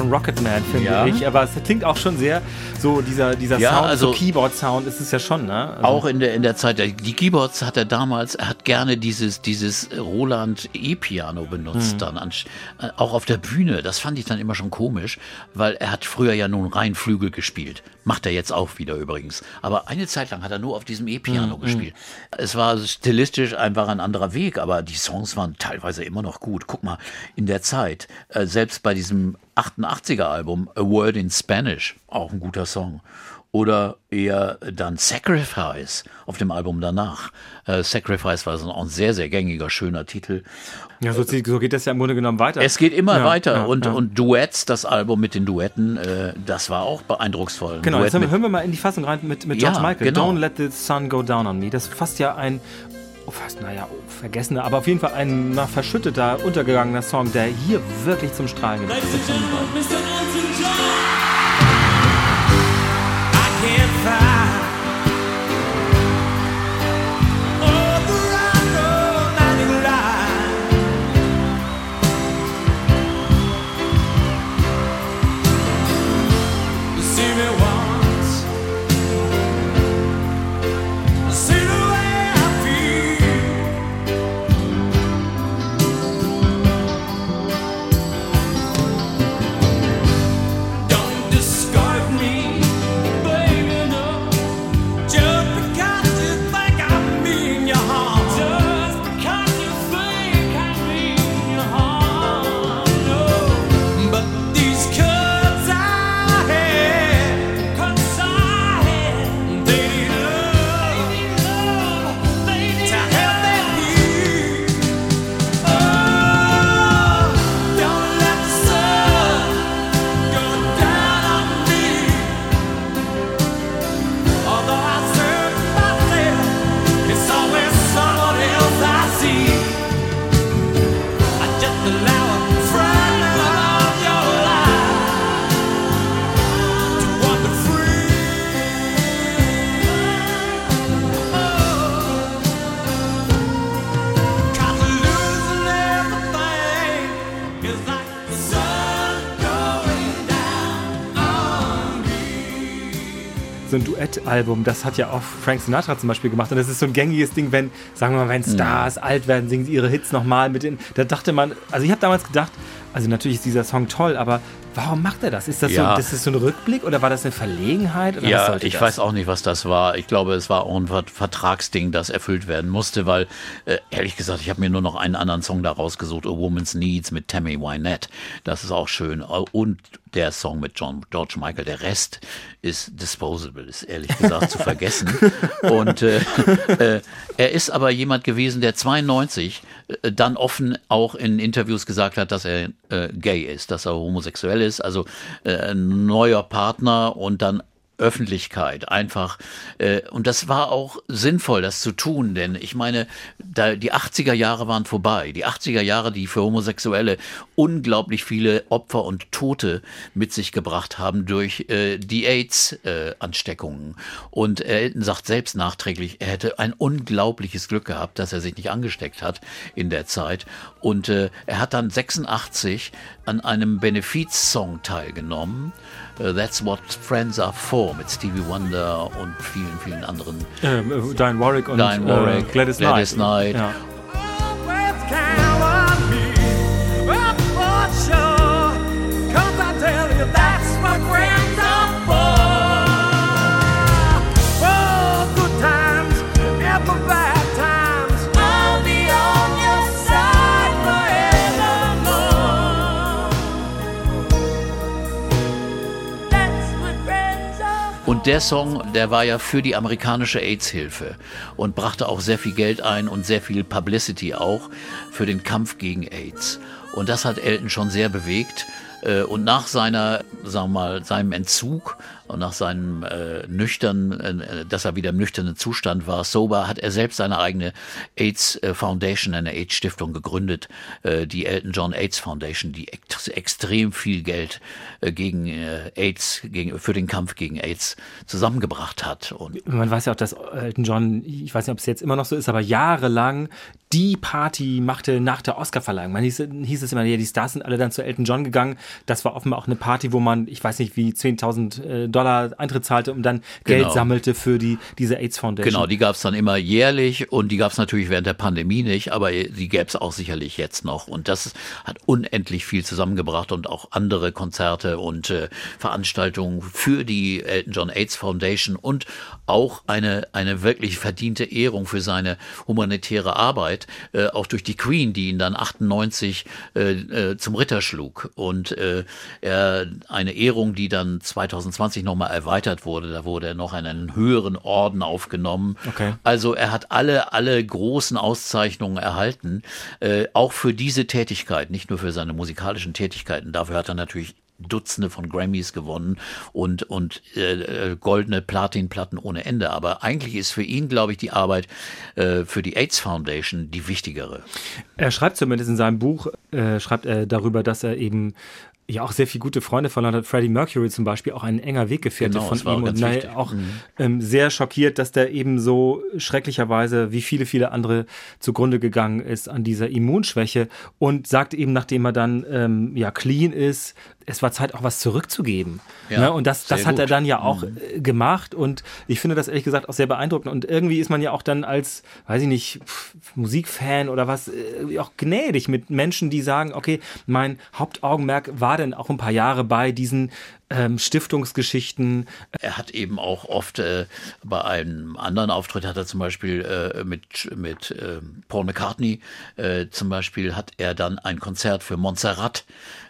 Von Rocketman, finde ja. ich. Aber es klingt auch schon sehr so, dieser, dieser ja, Sound, also so Keyboard-Sound ist es ja schon, ne? Also auch in der, in der Zeit, die Keyboards hat er damals, er hat gerne dieses, dieses Roland E-Piano benutzt mhm. dann, an, äh, auch auf der Bühne. Das fand ich dann immer schon komisch, weil er hat früher ja nun rein Flügel gespielt. Macht er jetzt auch wieder übrigens. Aber eine Zeit lang hat er nur auf diesem E-Piano mhm. gespielt. Es war stilistisch einfach ein anderer Weg, aber die Songs waren teilweise immer noch gut. Guck mal, in der Zeit, äh, selbst bei diesem 88er Album A Word in Spanish, auch ein guter Song. Oder eher dann Sacrifice auf dem Album danach. Äh, Sacrifice war so ein sehr, sehr gängiger, schöner Titel. Ja, so, so, geht das ja im Grunde genommen weiter. Es geht immer ja, weiter. Ja, und, ja. und Duets, das Album mit den Duetten, äh, das war auch beeindrucksvoll. Genau, jetzt hören wir mal in die Fassung rein mit, mit George Michael. Genau. Don't let the sun go down on me. Das fasst ja ein oh, fast, naja, oh, vergessener, aber auf jeden Fall ein na, verschütteter, untergegangener Song, der hier wirklich zum Strahlen gebracht wird. Duettalbum, das hat ja auch Frank Sinatra zum Beispiel gemacht. Und das ist so ein gängiges Ding, wenn, sagen wir mal, wenn Stars mhm. alt werden, singen sie ihre Hits nochmal mit den. Da dachte man, also ich habe damals gedacht, also natürlich ist dieser Song toll, aber warum macht er das? Ist das, ja. so, das ist so ein Rückblick oder war das eine Verlegenheit? ja, ich das? weiß auch nicht, was das war. Ich glaube, es war auch ein Vertragsding, das erfüllt werden musste, weil äh, ehrlich gesagt, ich habe mir nur noch einen anderen Song da rausgesucht, A Woman's Needs mit Tammy Wynette. Das ist auch schön. Und der Song mit John, George Michael. Der Rest ist disposable, ist ehrlich gesagt zu vergessen. Und äh, äh, er ist aber jemand gewesen, der 92 äh, dann offen auch in Interviews gesagt hat, dass er äh, gay ist, dass er homosexuell ist, also äh, ein neuer Partner und dann Öffentlichkeit einfach. Äh, und das war auch sinnvoll, das zu tun, denn ich meine, da, die 80er Jahre waren vorbei. Die 80er Jahre, die für Homosexuelle unglaublich viele Opfer und Tote mit sich gebracht haben durch äh, die AIDS-Ansteckungen. Und Elton sagt selbst nachträglich, er hätte ein unglaubliches Glück gehabt, dass er sich nicht angesteckt hat in der Zeit. Und äh, er hat dann 86 an einem Benefiz-Song teilgenommen. Uh, That's What Friends Are For mit Stevie Wonder und vielen, vielen anderen. Ähm, äh, Diane Warwick und Diane Warwick, äh, Gladys, Gladys Knight. Knight. Ja. Der Song, der war ja für die amerikanische AIDS-Hilfe und brachte auch sehr viel Geld ein und sehr viel Publicity auch für den Kampf gegen AIDS. Und das hat Elton schon sehr bewegt. Äh, und nach seiner, sagen wir mal, seinem Entzug und nach seinem äh, nüchternen, äh, dass er wieder im nüchternen Zustand war, sober, hat er selbst seine eigene AIDS äh, Foundation, eine AIDS Stiftung gegründet, äh, die Elton John AIDS Foundation, die ex extrem viel Geld äh, gegen äh, AIDS, gegen, für den Kampf gegen AIDS zusammengebracht hat. Und Man weiß ja auch, dass Elton John, ich weiß nicht, ob es jetzt immer noch so ist, aber jahrelang die Party machte nach der Oscarverleihung. Man hieß, hieß es immer, ja, die Stars sind alle dann zu Elton John gegangen. Das war offenbar auch eine Party, wo man, ich weiß nicht, wie 10.000 äh, Dollar Eintritt zahlte und dann Geld genau. sammelte für die, diese AIDS Foundation. Genau, die gab es dann immer jährlich und die gab es natürlich während der Pandemie nicht, aber die gäbe es auch sicherlich jetzt noch. Und das hat unendlich viel zusammengebracht und auch andere Konzerte und äh, Veranstaltungen für die Elton John AIDS Foundation und auch eine, eine wirklich verdiente Ehrung für seine humanitäre Arbeit, äh, auch durch die Queen, die ihn dann 98 äh, äh, zum Ritter schlug. Und äh, er, eine Ehrung, die dann 2020 nochmal erweitert wurde. Da wurde er noch einen höheren Orden aufgenommen. Okay. Also er hat alle, alle großen Auszeichnungen erhalten, äh, auch für diese Tätigkeit, nicht nur für seine musikalischen Tätigkeiten. Dafür hat er natürlich Dutzende von Grammys gewonnen und, und äh, goldene Platinplatten ohne Ende. Aber eigentlich ist für ihn, glaube ich, die Arbeit äh, für die AIDS Foundation die wichtigere. Er schreibt zumindest in seinem Buch, äh, schreibt er darüber, dass er eben ja auch sehr viele gute Freunde verloren hat. Freddie Mercury zum Beispiel, auch ein enger Weggefährte genau, von ihm und naja, auch mhm. ähm, sehr schockiert, dass der eben so schrecklicherweise wie viele, viele andere zugrunde gegangen ist an dieser Immunschwäche und sagt eben, nachdem er dann ähm, ja clean ist, es war Zeit, auch was zurückzugeben. Ja, ne? Und das, das hat gut. er dann ja auch mhm. Gemacht. Und ich finde das ehrlich gesagt auch sehr beeindruckend. Und irgendwie ist man ja auch dann als, weiß ich nicht, Musikfan oder was, äh, auch gnädig mit Menschen, die sagen, okay, mein Hauptaugenmerk war denn auch ein paar Jahre bei diesen ähm, Stiftungsgeschichten. Er hat eben auch oft äh, bei einem anderen Auftritt hat er zum Beispiel äh, mit, mit äh, Paul McCartney äh, zum Beispiel hat er dann ein Konzert für Montserrat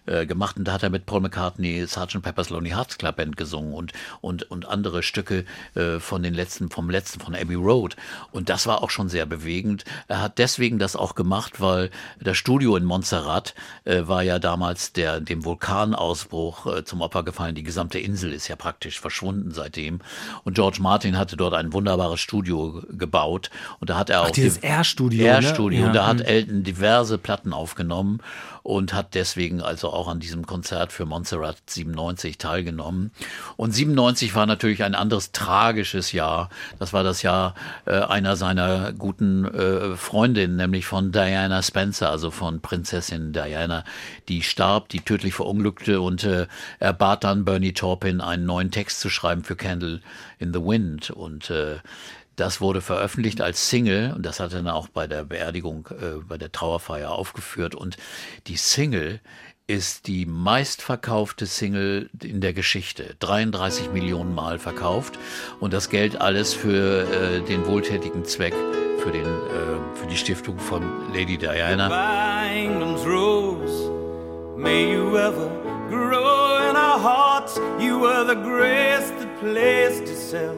äh, gemacht und da hat er mit Paul McCartney Sgt. Pepper's Lonely Hearts Club Band gesungen und, und, und andere Stücke äh, von den letzten, vom letzten von Abbey Road. Und das war auch schon sehr bewegend. Er hat deswegen das auch gemacht, weil das Studio in Montserrat äh, war ja damals der, dem Vulkanausbruch äh, zum Opfer gefallen. Die gesamte Insel ist ja praktisch verschwunden seitdem. Und George Martin hatte dort ein wunderbares Studio gebaut. Und da hat er auch. Ach, dieses R-Studio. R-Studio. Ne? Ja. Und da hat Elton diverse Platten aufgenommen und hat deswegen also auch an diesem Konzert für Montserrat 97 teilgenommen. Und 97 war natürlich ein anderes tragisches Jahr. Das war das Jahr äh, einer seiner guten äh, Freundinnen, nämlich von Diana Spencer, also von Prinzessin Diana, die starb, die tödlich verunglückte und äh, er bat dann Bernie Taupin einen neuen Text zu schreiben für Candle in the Wind und äh, das wurde veröffentlicht als Single und das hat er dann auch bei der Beerdigung, äh, bei der Trauerfeier aufgeführt. Und die Single ist die meistverkaufte Single in der Geschichte. 33 Millionen Mal verkauft. Und das Geld alles für äh, den wohltätigen Zweck, für, den, äh, für die Stiftung von Lady Diana. May you ever grow in our hearts. You were the grace that placed itself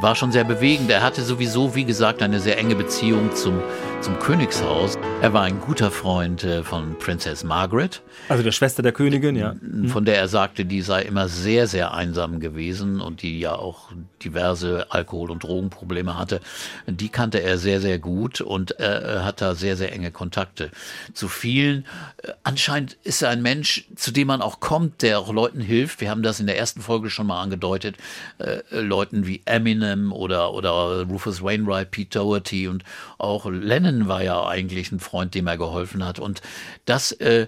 war schon sehr bewegend. Er hatte sowieso, wie gesagt, eine sehr enge Beziehung zum, zum Königshaus. Er war ein guter Freund äh, von Princess Margaret. Also der Schwester der Königin, ja. Von der er sagte, die sei immer sehr, sehr einsam gewesen und die ja auch diverse Alkohol- und Drogenprobleme hatte. Die kannte er sehr, sehr gut und er hat da sehr, sehr enge Kontakte zu vielen. Äh, anscheinend ist er ein Mensch, zu dem man auch kommt, der auch Leuten hilft. Wir haben das in der ersten Folge schon mal angedeutet. Äh, Leuten wie Eminem oder, oder Rufus Wainwright, Pete Doherty und auch Lennon war ja eigentlich ein Freund, dem er geholfen hat. Und das äh,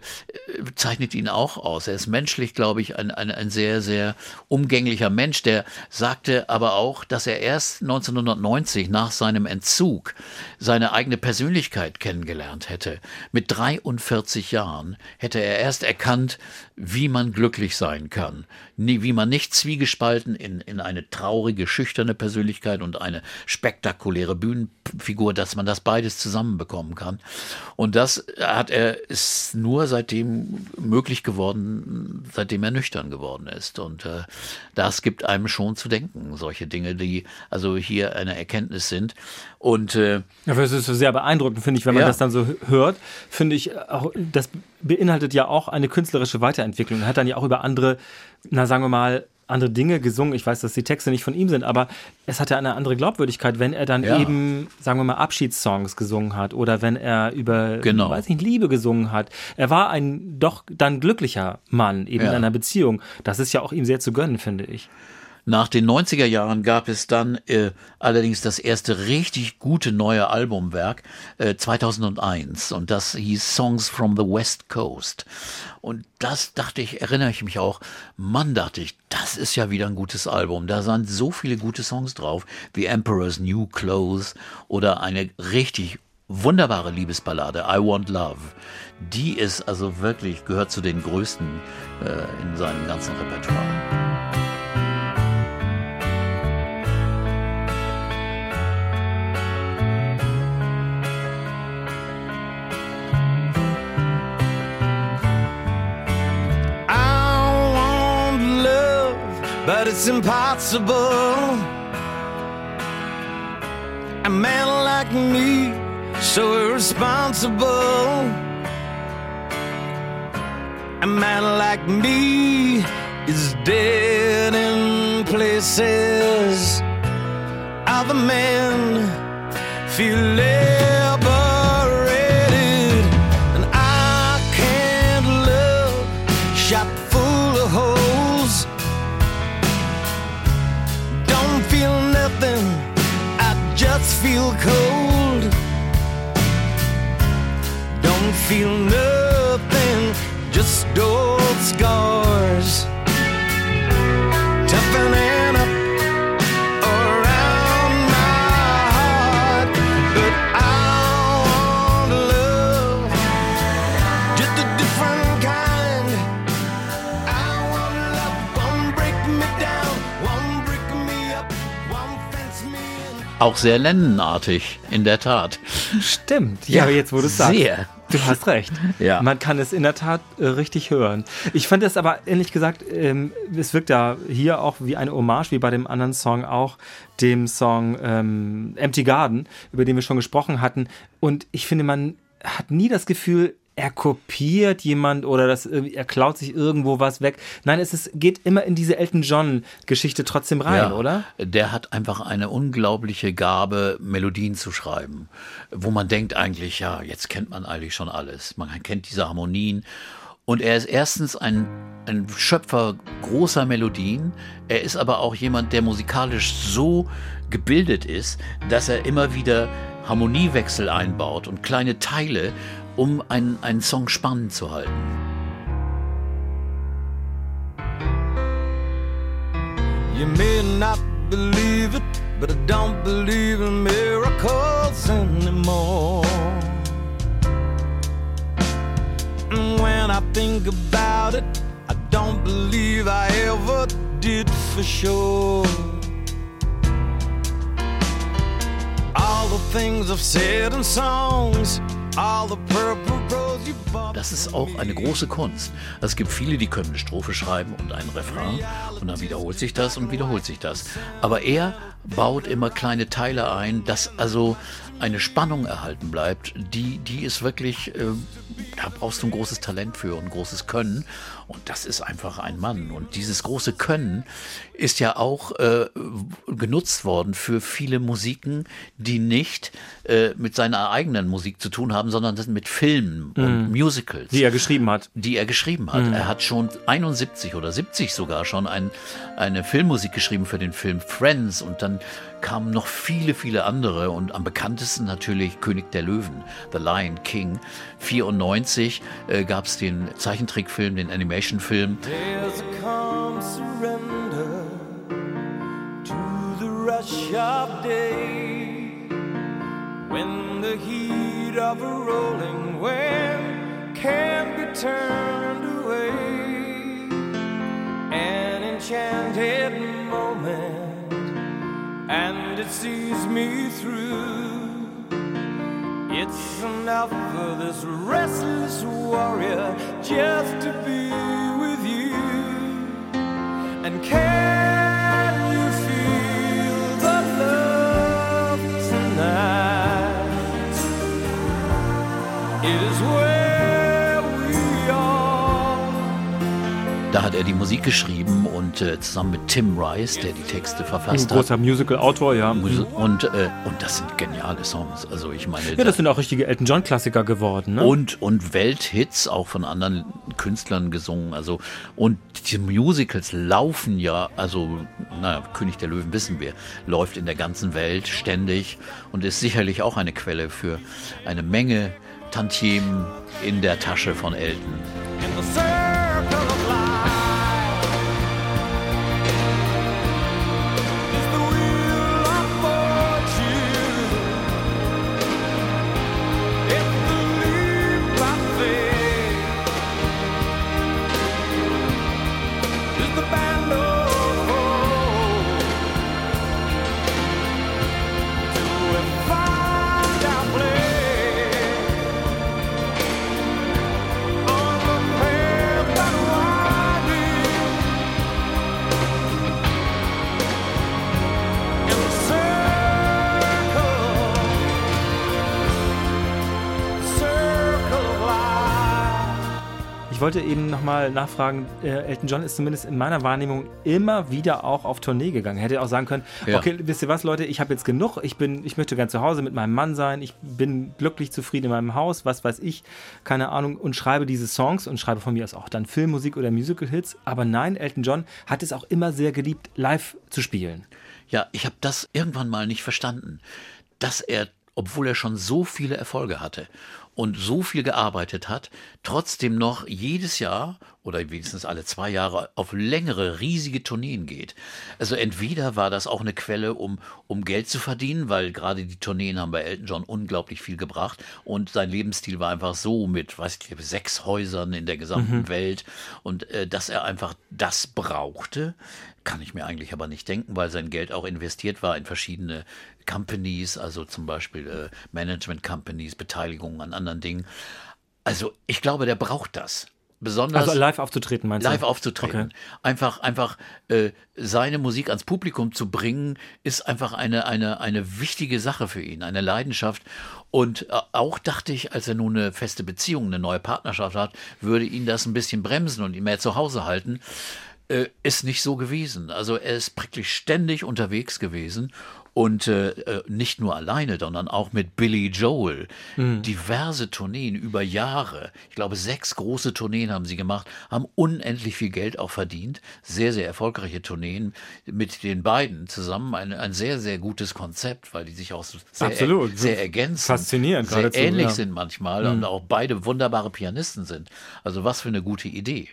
zeichnet ihn auch aus. Er ist menschlich, glaube ich, ein, ein, ein sehr, sehr umgänglicher Mensch. Der sagte aber auch, dass er erst 1990 nach seinem Entzug seine eigene Persönlichkeit kennengelernt hätte. Mit 43 Jahren hätte er erst erkannt, wie man glücklich sein kann, wie man nicht zwiegespalten in, in eine traurige, schüchterne Persönlichkeit und eine spektakuläre Bühnenfigur, dass man das beides zusammenbekommen kann. Und das hat er, ist nur seitdem möglich geworden, seitdem er nüchtern geworden ist. Und äh, das gibt einem schon zu denken, solche Dinge, die also hier eine Erkenntnis sind. Und äh, ja, das ist sehr beeindruckend, finde ich, wenn man ja. das dann so hört. Finde ich auch, das beinhaltet ja auch eine künstlerische Weiterentwicklung. Er hat dann ja auch über andere, na sagen wir mal, andere Dinge gesungen. Ich weiß, dass die Texte nicht von ihm sind, aber es hat ja eine andere Glaubwürdigkeit, wenn er dann ja. eben, sagen wir mal, Abschiedssongs gesungen hat oder wenn er über, genau. weiß nicht, Liebe gesungen hat. Er war ein doch dann glücklicher Mann eben ja. in einer Beziehung. Das ist ja auch ihm sehr zu gönnen, finde ich. Nach den 90er Jahren gab es dann äh, allerdings das erste richtig gute neue Albumwerk äh, 2001 und das hieß Songs from the West Coast. Und das dachte ich, erinnere ich mich auch, Mann, dachte ich, das ist ja wieder ein gutes Album. Da sind so viele gute Songs drauf, wie Emperor's New Clothes oder eine richtig wunderbare Liebesballade, I Want Love. Die ist also wirklich, gehört zu den größten äh, in seinem ganzen Repertoire. But it's impossible. A man like me, so irresponsible. A man like me is dead in places. Other men feel liberated, Auch sehr Lennonartig, in der Tat. Stimmt, ja, ja jetzt wo du es sagst. Sehr. Du hast recht. Ja. Man kann es in der Tat äh, richtig hören. Ich fand es aber ehrlich gesagt, ähm, es wirkt ja hier auch wie eine Hommage, wie bei dem anderen Song auch, dem Song ähm, Empty Garden, über den wir schon gesprochen hatten. Und ich finde, man hat nie das Gefühl, er kopiert jemand oder das, er klaut sich irgendwo was weg. Nein, es ist, geht immer in diese Elton John-Geschichte trotzdem rein, ja, oder? Der hat einfach eine unglaubliche Gabe, Melodien zu schreiben, wo man denkt eigentlich, ja, jetzt kennt man eigentlich schon alles. Man kennt diese Harmonien. Und er ist erstens ein, ein Schöpfer großer Melodien. Er ist aber auch jemand, der musikalisch so gebildet ist, dass er immer wieder Harmoniewechsel einbaut und kleine Teile, um einen, einen Song spannend zu halten. You may not believe it, but I don't believe in miracles anymore. And when I think about it, I don't believe I ever did for sure. All the things I've said in songs das ist auch eine große Kunst. Es gibt viele, die können eine Strophe schreiben und einen Refrain und dann wiederholt sich das und wiederholt sich das. Aber er baut immer kleine Teile ein, dass also eine Spannung erhalten bleibt, die, die ist wirklich, äh, da brauchst du ein großes Talent für und ein großes Können. Und das ist einfach ein Mann. Und dieses große Können ist ja auch äh, genutzt worden für viele Musiken, die nicht äh, mit seiner eigenen Musik zu tun haben, sondern mit Filmen mm. und Musicals. Die er geschrieben hat. Die er geschrieben hat. Mm. Er hat schon 71 oder 70 sogar schon ein, eine Filmmusik geschrieben für den Film Friends und dann kamen noch viele, viele andere und am bekanntesten natürlich König der Löwen, The Lion King. 94 äh, gab es den Zeichentrickfilm, den Animation-Film. When the heat of a rolling wave can be turned away An enchanted moment and it sees me through. It's enough for this restless warrior just to be with you. And can you feel the love tonight? It is where we are. Da hat er die Musik geschrieben und äh, zusammen mit Tim Rice, der die Texte verfasst hat. Ein großer Musical-Autor, ja. Und, äh, und das sind geniale Songs. Also ich meine. Ja, das sind auch richtige Elton John-Klassiker geworden. Ne? Und, und Welthits, auch von anderen Künstlern gesungen. Also, und die Musicals laufen ja, also, naja, König der Löwen wissen wir, läuft in der ganzen Welt ständig und ist sicherlich auch eine Quelle für eine Menge Tantiemen in der Tasche von Elton. Wollte eben nochmal nachfragen, äh, Elton John ist zumindest in meiner Wahrnehmung immer wieder auch auf Tournee gegangen. Er hätte auch sagen können, ja. okay, wisst ihr was, Leute, ich habe jetzt genug, ich bin, ich möchte gern zu Hause mit meinem Mann sein, ich bin glücklich zufrieden in meinem Haus, was weiß ich, keine Ahnung, und schreibe diese Songs und schreibe von mir aus auch dann Filmmusik oder Musical-Hits. Aber nein, Elton John hat es auch immer sehr geliebt, live zu spielen. Ja, ich habe das irgendwann mal nicht verstanden, dass er obwohl er schon so viele Erfolge hatte und so viel gearbeitet hat, trotzdem noch jedes Jahr oder wenigstens alle zwei Jahre auf längere, riesige Tourneen geht. Also entweder war das auch eine Quelle, um, um Geld zu verdienen, weil gerade die Tourneen haben bei Elton John unglaublich viel gebracht und sein Lebensstil war einfach so mit, weiß ich, sechs Häusern in der gesamten mhm. Welt und äh, dass er einfach das brauchte, kann ich mir eigentlich aber nicht denken, weil sein Geld auch investiert war in verschiedene Companies, also zum Beispiel äh, Management Companies, Beteiligungen an anderen Dingen. Also ich glaube, der braucht das besonders. Also live aufzutreten, meinst du? Live aufzutreten. Okay. Einfach, einfach äh, seine Musik ans Publikum zu bringen, ist einfach eine, eine, eine wichtige Sache für ihn, eine Leidenschaft. Und äh, auch dachte ich, als er nun eine feste Beziehung, eine neue Partnerschaft hat, würde ihn das ein bisschen bremsen und ihn mehr zu Hause halten. Äh, ist nicht so gewesen. Also er ist praktisch ständig unterwegs gewesen und äh, äh, nicht nur alleine, sondern auch mit Billy Joel. Mhm. Diverse Tourneen über Jahre. Ich glaube, sechs große Tourneen haben sie gemacht, haben unendlich viel Geld auch verdient. Sehr, sehr erfolgreiche Tourneen mit den beiden zusammen. Ein, ein sehr, sehr gutes Konzept, weil die sich auch sehr, Absolut. sehr ergänzen. Faszinierend. Sehr ähnlich ja. sind manchmal mhm. und auch beide wunderbare Pianisten sind. Also was für eine gute Idee.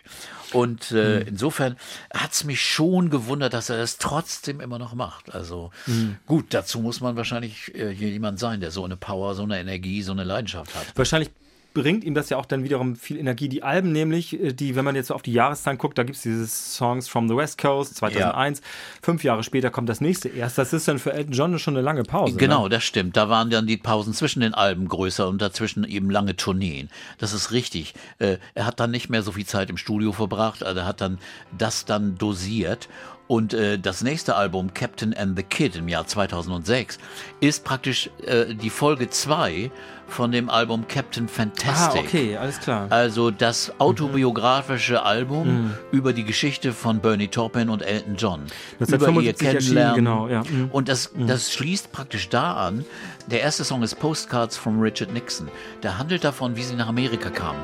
Und äh, mhm. insofern hat es mich schon gewundert, dass er das trotzdem immer noch macht. Also mhm. Gut, dazu muss man wahrscheinlich äh, jemand sein, der so eine Power, so eine Energie, so eine Leidenschaft hat. Wahrscheinlich bringt ihm das ja auch dann wiederum viel Energie. Die Alben nämlich, äh, die, wenn man jetzt so auf die Jahreszahlen guckt, da gibt es diese Songs from the West Coast 2001. Ja. Fünf Jahre später kommt das nächste erst. Das ist dann für Elton John schon eine lange Pause. Genau, ne? das stimmt. Da waren dann die Pausen zwischen den Alben größer und dazwischen eben lange Tourneen. Das ist richtig. Äh, er hat dann nicht mehr so viel Zeit im Studio verbracht. Also er hat dann das dann dosiert und äh, das nächste Album, Captain and the Kid im Jahr 2006, ist praktisch äh, die Folge 2 von dem Album Captain Fantastic. Ah, okay, alles klar. Also das autobiografische mhm. Album mhm. über die Geschichte von Bernie Taupin und Elton John. Das über ihr Kennenlernen. Genau, ja. Mhm. Und das, mhm. das schließt praktisch da an. Der erste Song ist Postcards from Richard Nixon. Der handelt davon, wie sie nach Amerika kamen.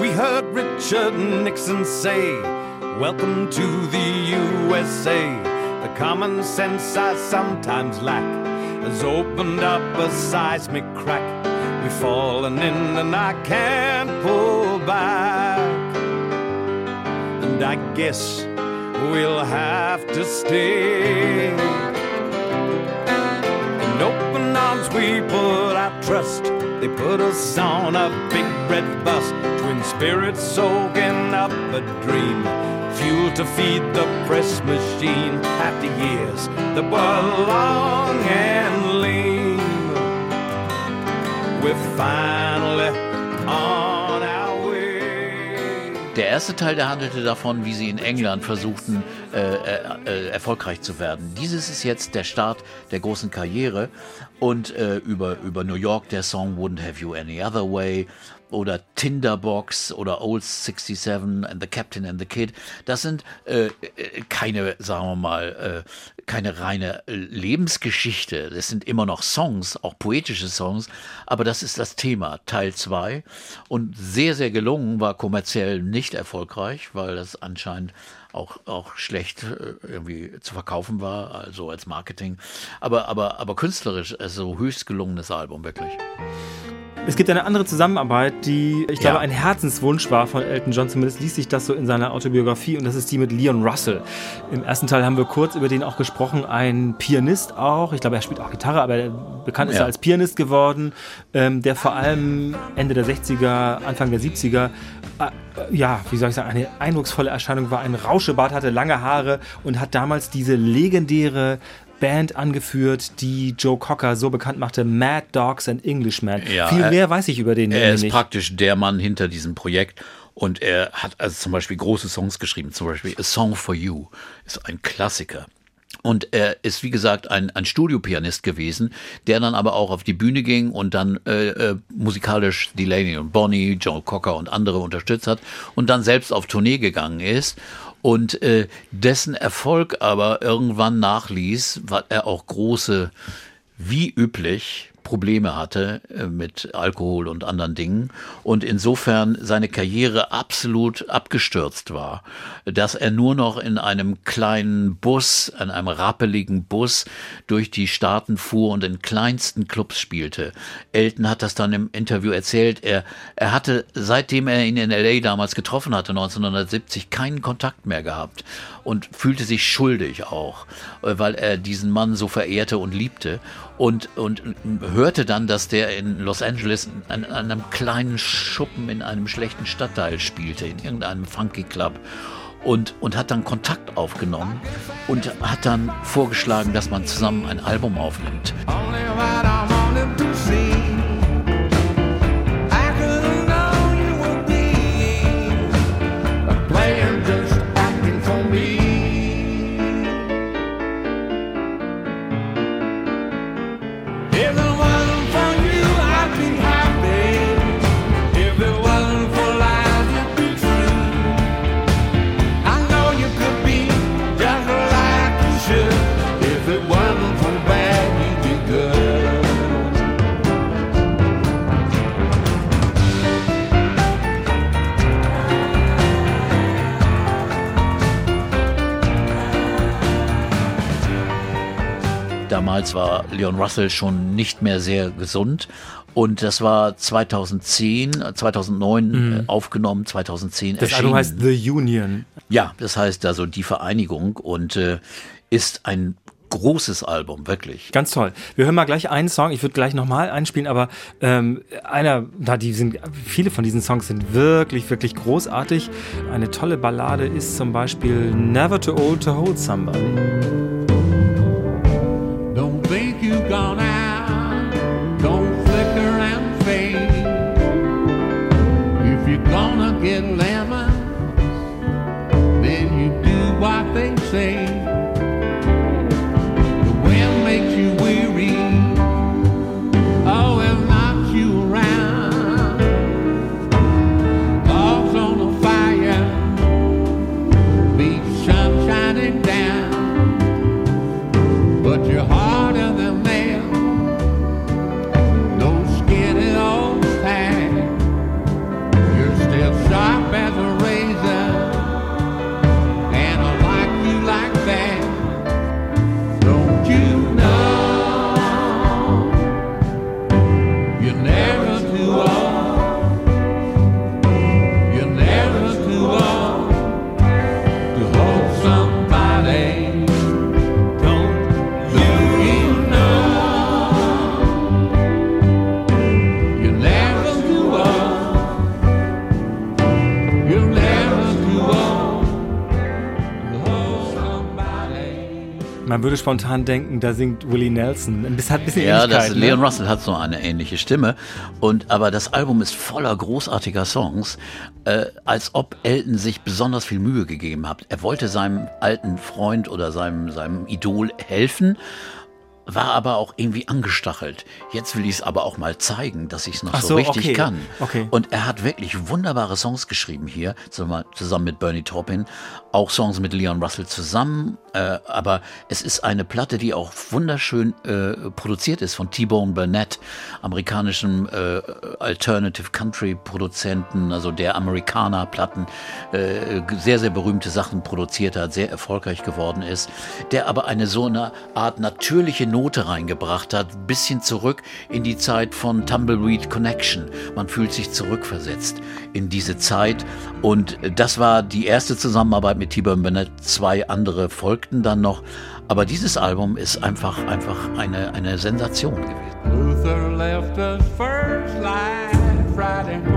We heard Richard Nixon say Welcome to the USA. The common sense I sometimes lack has opened up a seismic crack. We've fallen in and I can't pull back. And I guess we'll have to stay. In open arms we put our trust. They put us on a big red bus, twin spirits soaking up a dream fuel to feed the press machine. After years that were long and lean, we're finally on. Der erste Teil, der handelte davon, wie sie in England versuchten, äh, äh, äh, erfolgreich zu werden. Dieses ist jetzt der Start der großen Karriere und äh, über, über New York der Song Wouldn't Have You Any Other Way oder Tinderbox oder Old 67 and the Captain and the Kid. Das sind äh, äh, keine, sagen wir mal, äh, keine reine äh, Lebensgeschichte. Das sind immer noch Songs, auch poetische Songs, aber das ist das Thema, Teil 2. Und sehr, sehr gelungen, war kommerziell nicht erfolgreich, weil das anscheinend auch, auch schlecht äh, irgendwie zu verkaufen war, also als Marketing. Aber, aber, aber künstlerisch, also höchst gelungenes Album, wirklich. Es gibt eine andere Zusammenarbeit, die, ich glaube, ja. ein Herzenswunsch war von Elton John. Zumindest liest sich das so in seiner Autobiografie. Und das ist die mit Leon Russell. Im ersten Teil haben wir kurz über den auch gesprochen. Ein Pianist auch. Ich glaube, er spielt auch Gitarre, aber bekannt ist ja. er als Pianist geworden, ähm, der vor allem Ende der 60er, Anfang der 70er äh, ja, wie soll ich sagen, eine eindrucksvolle Erscheinung war. Ein Rauschebart, hatte lange Haare und hat damals diese legendäre Band angeführt, die Joe Cocker so bekannt machte, Mad Dogs and Englishmen. Ja, Viel mehr weiß ich über den Er ist nicht. praktisch der Mann hinter diesem Projekt. Und er hat also zum Beispiel große Songs geschrieben, zum Beispiel A Song for You ist ein Klassiker. Und er ist, wie gesagt, ein, ein Studiopianist gewesen, der dann aber auch auf die Bühne ging und dann äh, äh, musikalisch Delaney und Bonnie, Joe Cocker und andere unterstützt hat und dann selbst auf Tournee gegangen ist und äh, dessen Erfolg aber irgendwann nachließ, weil er auch große, wie üblich, Probleme hatte äh, mit Alkohol und anderen Dingen und insofern seine Karriere absolut abgestürzt war, dass er nur noch in einem kleinen Bus, in einem rappeligen Bus durch die Staaten fuhr und in kleinsten Clubs spielte. Elton hat das dann im Interview erzählt. Er, er hatte, seitdem er ihn in LA damals getroffen hatte, 1970, keinen Kontakt mehr gehabt und fühlte sich schuldig auch, weil er diesen Mann so verehrte und liebte und, und hörte dann, dass der in Los Angeles an, an einem kleinen Schuppen in einem schlechten Stadtteil spielte, in irgendeinem Funky Club. Und, und hat dann Kontakt aufgenommen und hat dann vorgeschlagen, dass man zusammen ein Album aufnimmt. Damals war Leon Russell schon nicht mehr sehr gesund und das war 2010, 2009 mhm. Äh, aufgenommen, 2010 das erschienen. Das Album heißt The Union. Ja, das heißt also die Vereinigung und äh, ist ein großes Album, wirklich. Ganz toll. Wir hören mal gleich einen Song. Ich würde gleich nochmal einspielen, aber ähm, einer, da die sind, viele von diesen Songs sind wirklich, wirklich großartig. Eine tolle Ballade ist zum Beispiel Never Too Old to Hold Somebody. Man würde spontan denken, da singt Willie Nelson. Das hat ein bisschen Ja, das, ne? Leon Russell hat so eine ähnliche Stimme. Und, aber das Album ist voller großartiger Songs, äh, als ob Elton sich besonders viel Mühe gegeben hat. Er wollte seinem alten Freund oder seinem, seinem Idol helfen war aber auch irgendwie angestachelt. Jetzt will ich es aber auch mal zeigen, dass ich es noch so, so, richtig okay. kann. Okay. Und er hat wirklich wunderbare Songs geschrieben hier, zusammen mit Bernie Taupin, auch Songs mit Leon Russell zusammen. Äh, aber es ist eine Platte, die auch wunderschön äh, produziert ist von T-Bone Burnett, amerikanischem äh, Alternative Country Produzenten, also der Amerikaner-Platten, äh, sehr, sehr berühmte Sachen produziert hat, sehr erfolgreich geworden ist, der aber eine so eine Art natürliche Note reingebracht hat, bisschen zurück in die Zeit von Tumbleweed Connection. Man fühlt sich zurückversetzt in diese Zeit und das war die erste Zusammenarbeit mit T-Bone. Zwei andere folgten dann noch, aber dieses Album ist einfach, einfach eine, eine Sensation gewesen. Luther left us first light Friday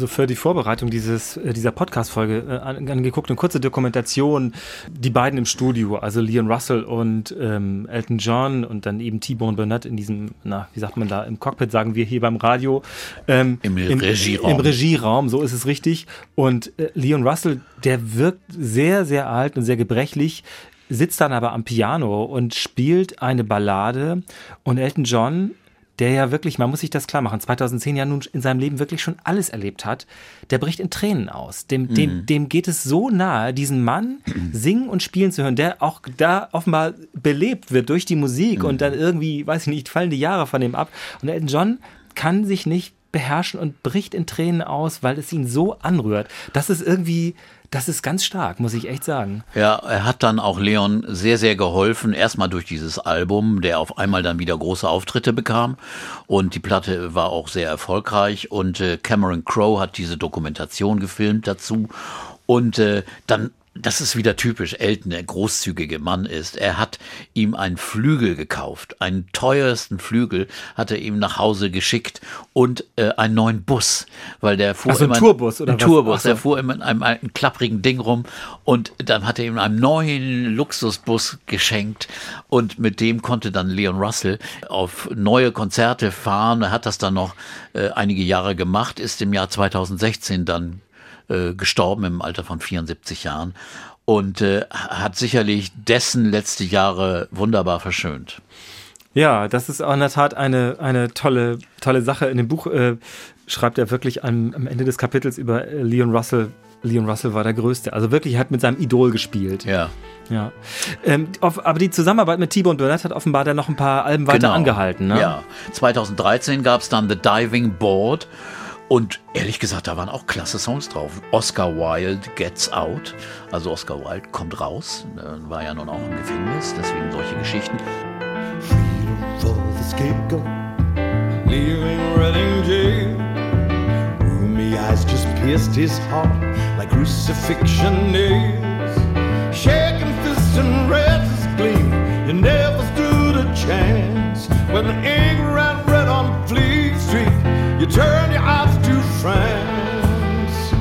also für die Vorbereitung dieses, äh, dieser Podcast-Folge äh, angeguckt, eine kurze Dokumentation, die beiden im Studio, also Leon Russell und ähm, Elton John und dann eben T-Bone Burnett in diesem, na, wie sagt man da, im Cockpit, sagen wir hier beim Radio. Ähm, Im, Im Regieraum. Im Regieraum, so ist es richtig. Und äh, Leon Russell, der wirkt sehr, sehr alt und sehr gebrechlich sitzt dann aber am Piano und spielt eine Ballade und Elton John der ja wirklich, man muss sich das klar machen, 2010 ja nun in seinem Leben wirklich schon alles erlebt hat, der bricht in Tränen aus. Dem, mhm. dem, dem geht es so nahe, diesen Mann singen und spielen zu hören, der auch da offenbar belebt wird durch die Musik mhm. und dann irgendwie, weiß ich nicht, fallen die Jahre von ihm ab. Und Elton John kann sich nicht beherrschen und bricht in Tränen aus, weil es ihn so anrührt. Das ist irgendwie, das ist ganz stark, muss ich echt sagen. Ja, er hat dann auch Leon sehr, sehr geholfen. Erstmal durch dieses Album, der auf einmal dann wieder große Auftritte bekam. Und die Platte war auch sehr erfolgreich. Und äh, Cameron Crowe hat diese Dokumentation gefilmt dazu. Und äh, dann das ist wieder typisch Elton, der großzügige Mann ist. Er hat ihm einen Flügel gekauft, einen teuersten Flügel hat er ihm nach Hause geschickt und äh, einen neuen Bus, weil der fuhr also immer ein Tourbus oder ein was? Tourbus, der fuhr immer in einem alten klapprigen Ding rum und dann hat er ihm einen neuen Luxusbus geschenkt und mit dem konnte dann Leon Russell auf neue Konzerte fahren. Er hat das dann noch äh, einige Jahre gemacht, ist im Jahr 2016 dann äh, gestorben im Alter von 74 Jahren und äh, hat sicherlich dessen letzte Jahre wunderbar verschönt. Ja, das ist auch in der Tat eine, eine tolle, tolle Sache. In dem Buch äh, schreibt er wirklich am, am Ende des Kapitels über äh, Leon Russell. Leon Russell war der Größte. Also wirklich hat mit seinem Idol gespielt. Ja. Ja. Ähm, auf, aber die Zusammenarbeit mit T-Bone Burnett hat offenbar dann noch ein paar Alben weiter genau. angehalten. Ne? Ja. 2013 gab es dann The Diving Board und ehrlich gesagt, da waren auch klasse Songs drauf. Oscar Wilde Gets Out. Also Oscar Wilde kommt raus. War ja nun auch im Gefängnis, deswegen solche Geschichten. Freedom for the scapegoat, leaving Reading jail. Roomy eyes just pierced his heart like crucifixion nails. Shaking fists and red gleam, you never stood a chance. When the ran red on Fleet Street, you turn your eyes France.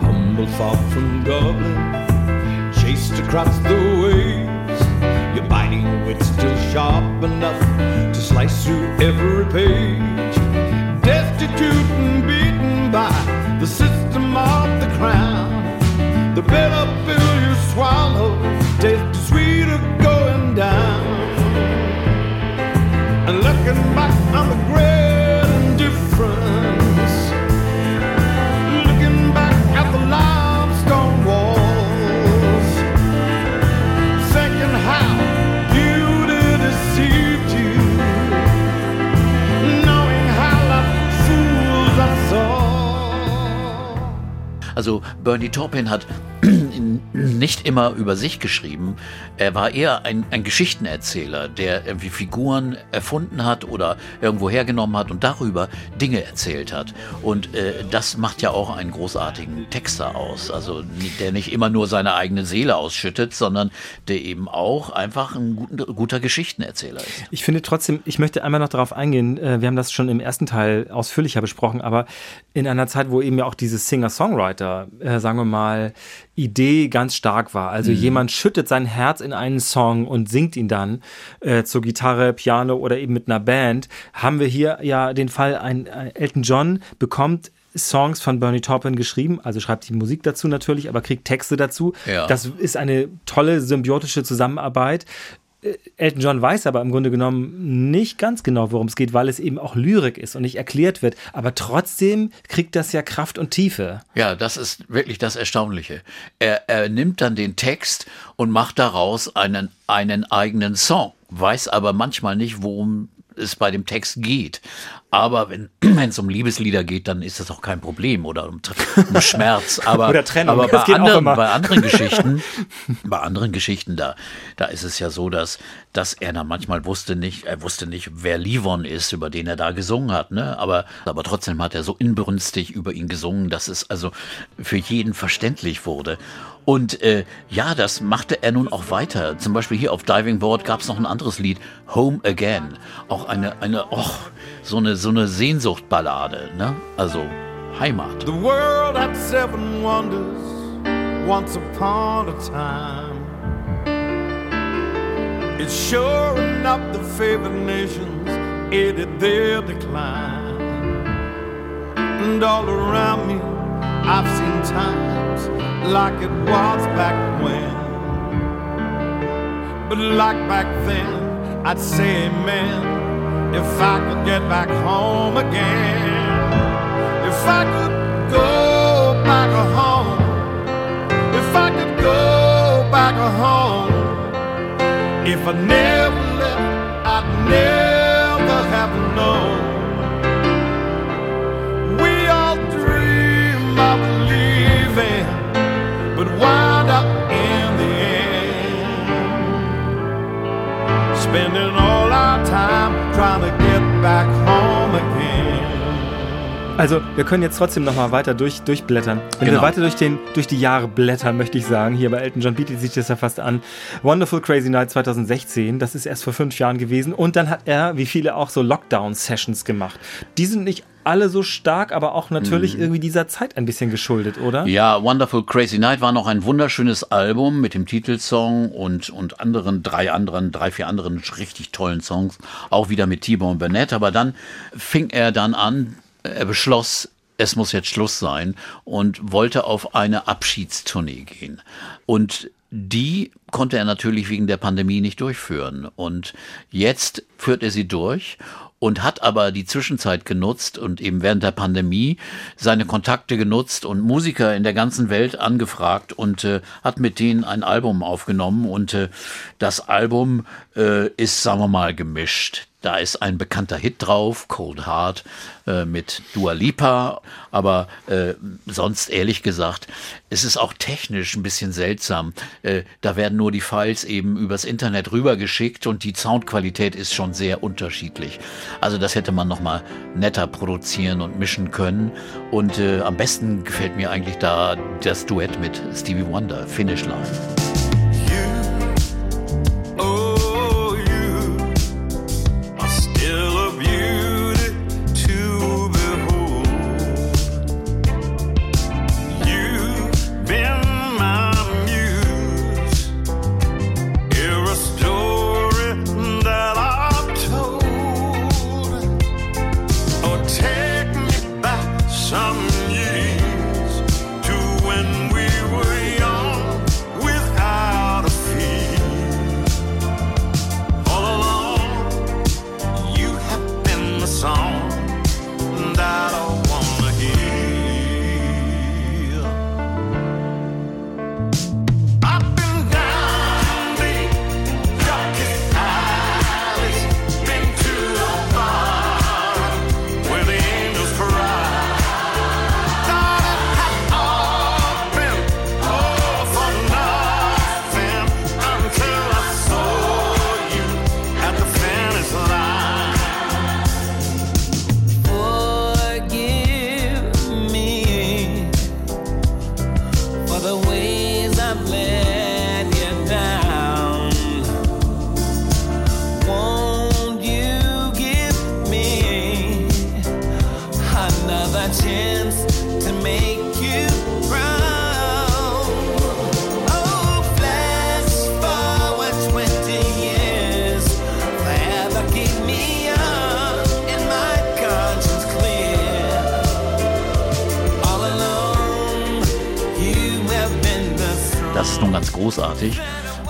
Humble far from Dublin, chased across the waves. Your biting wit still sharp enough to slice through every page. Destitute and beaten by the system of the crown. The bitter pill you swallow taste is sweeter going down. And looking back on the great indifference, looking back at the limestone walls, thinking how beauty deceived you, knowing how love fools us all. Also Bernie Taupin hat nicht immer über sich geschrieben. Er war eher ein, ein Geschichtenerzähler, der irgendwie Figuren erfunden hat oder irgendwo hergenommen hat und darüber Dinge erzählt hat. Und äh, das macht ja auch einen großartigen Texter aus. Also der nicht immer nur seine eigene Seele ausschüttet, sondern der eben auch einfach ein guter, guter Geschichtenerzähler ist. Ich finde trotzdem, ich möchte einmal noch darauf eingehen, äh, wir haben das schon im ersten Teil ausführlicher besprochen, aber in einer Zeit, wo eben ja auch dieses Singer-Songwriter, äh, sagen wir mal, Idee ganz stark war. Also mhm. jemand schüttet sein Herz in einen Song und singt ihn dann äh, zur Gitarre, Piano oder eben mit einer Band. Haben wir hier ja den Fall, ein, ein Elton John bekommt Songs von Bernie Taupin geschrieben, also schreibt die Musik dazu natürlich, aber kriegt Texte dazu. Ja. Das ist eine tolle symbiotische Zusammenarbeit. Äh, Elton John weiß aber im Grunde genommen nicht ganz genau, worum es geht, weil es eben auch Lyrik ist und nicht erklärt wird. Aber trotzdem kriegt das ja Kraft und Tiefe. Ja, das ist wirklich das Erstaunliche. Er, er nimmt dann den Text und macht daraus einen, einen eigenen Song, weiß aber manchmal nicht, worum es bei dem Text geht. Aber wenn es um Liebeslieder geht, dann ist das auch kein Problem oder um, um Schmerz. Aber, oder Trennung. Aber bei anderen, bei anderen Geschichten, bei anderen Geschichten, da, da ist es ja so, dass, dass er dann manchmal wusste nicht, er wusste nicht, wer Livon ist, über den er da gesungen hat, ne? Aber, aber trotzdem hat er so inbrünstig über ihn gesungen, dass es also für jeden verständlich wurde. Und äh, ja, das machte er nun auch weiter. Zum Beispiel hier auf Diving Board gab es noch ein anderes Lied, Home Again. Auch eine, eine, och, so eine, so eine Sehnsuchtballade, ne? Also Heimat. The world had seven wonders once upon a time. It's sure enough the favored nations aided their decline. And all around me, I've seen times like it was back when. But like back then, I'd say amen if I could get back home again. If I could go back home, if I could go back home, if I never left, I'd never spending all our time trying to get back home again. Also, wir können jetzt trotzdem noch mal weiter durch, durchblättern. Wenn Genau. wir weiter durch, den, durch die Jahre blättern, möchte ich sagen, hier bei Elton John bietet sich das ja fast an. Wonderful Crazy Night 2016, das ist erst vor fünf Jahren gewesen. Und dann hat er, wie viele auch, so Lockdown-Sessions gemacht. Die sind nicht alle so stark, aber auch natürlich irgendwie dieser Zeit ein bisschen geschuldet, oder? Mhm. Ja, Wonderful Crazy Night war noch ein wunderschönes Album mit dem Titelsong und, und anderen, drei anderen, drei, vier anderen richtig tollen Songs. Auch wieder mit T-Bone Burnett. Aber dann fing er dann an, er beschloss, es muss jetzt Schluss sein und wollte auf eine Abschiedstournee gehen. Und die konnte er natürlich wegen der Pandemie nicht durchführen. Und jetzt führt er sie durch und hat aber die Zwischenzeit genutzt und eben während der Pandemie seine Kontakte genutzt und Musiker in der ganzen Welt angefragt und äh, hat mit denen ein Album aufgenommen und äh, das Album äh, ist, sagen wir mal, gemischt. Da ist ein bekannter Hit drauf, Cold Heart, äh, mit Dua Lipa, aber äh, sonst ehrlich gesagt, es ist auch technisch ein bisschen seltsam. Äh, da werden nur die Files eben übers Internet rübergeschickt und die Soundqualität ist schon sehr unterschiedlich. Also das hätte man noch mal netter produzieren und mischen können. Und äh, am besten gefällt mir eigentlich da das Duett mit Stevie Wonder, Finish Line. Nun ganz großartig.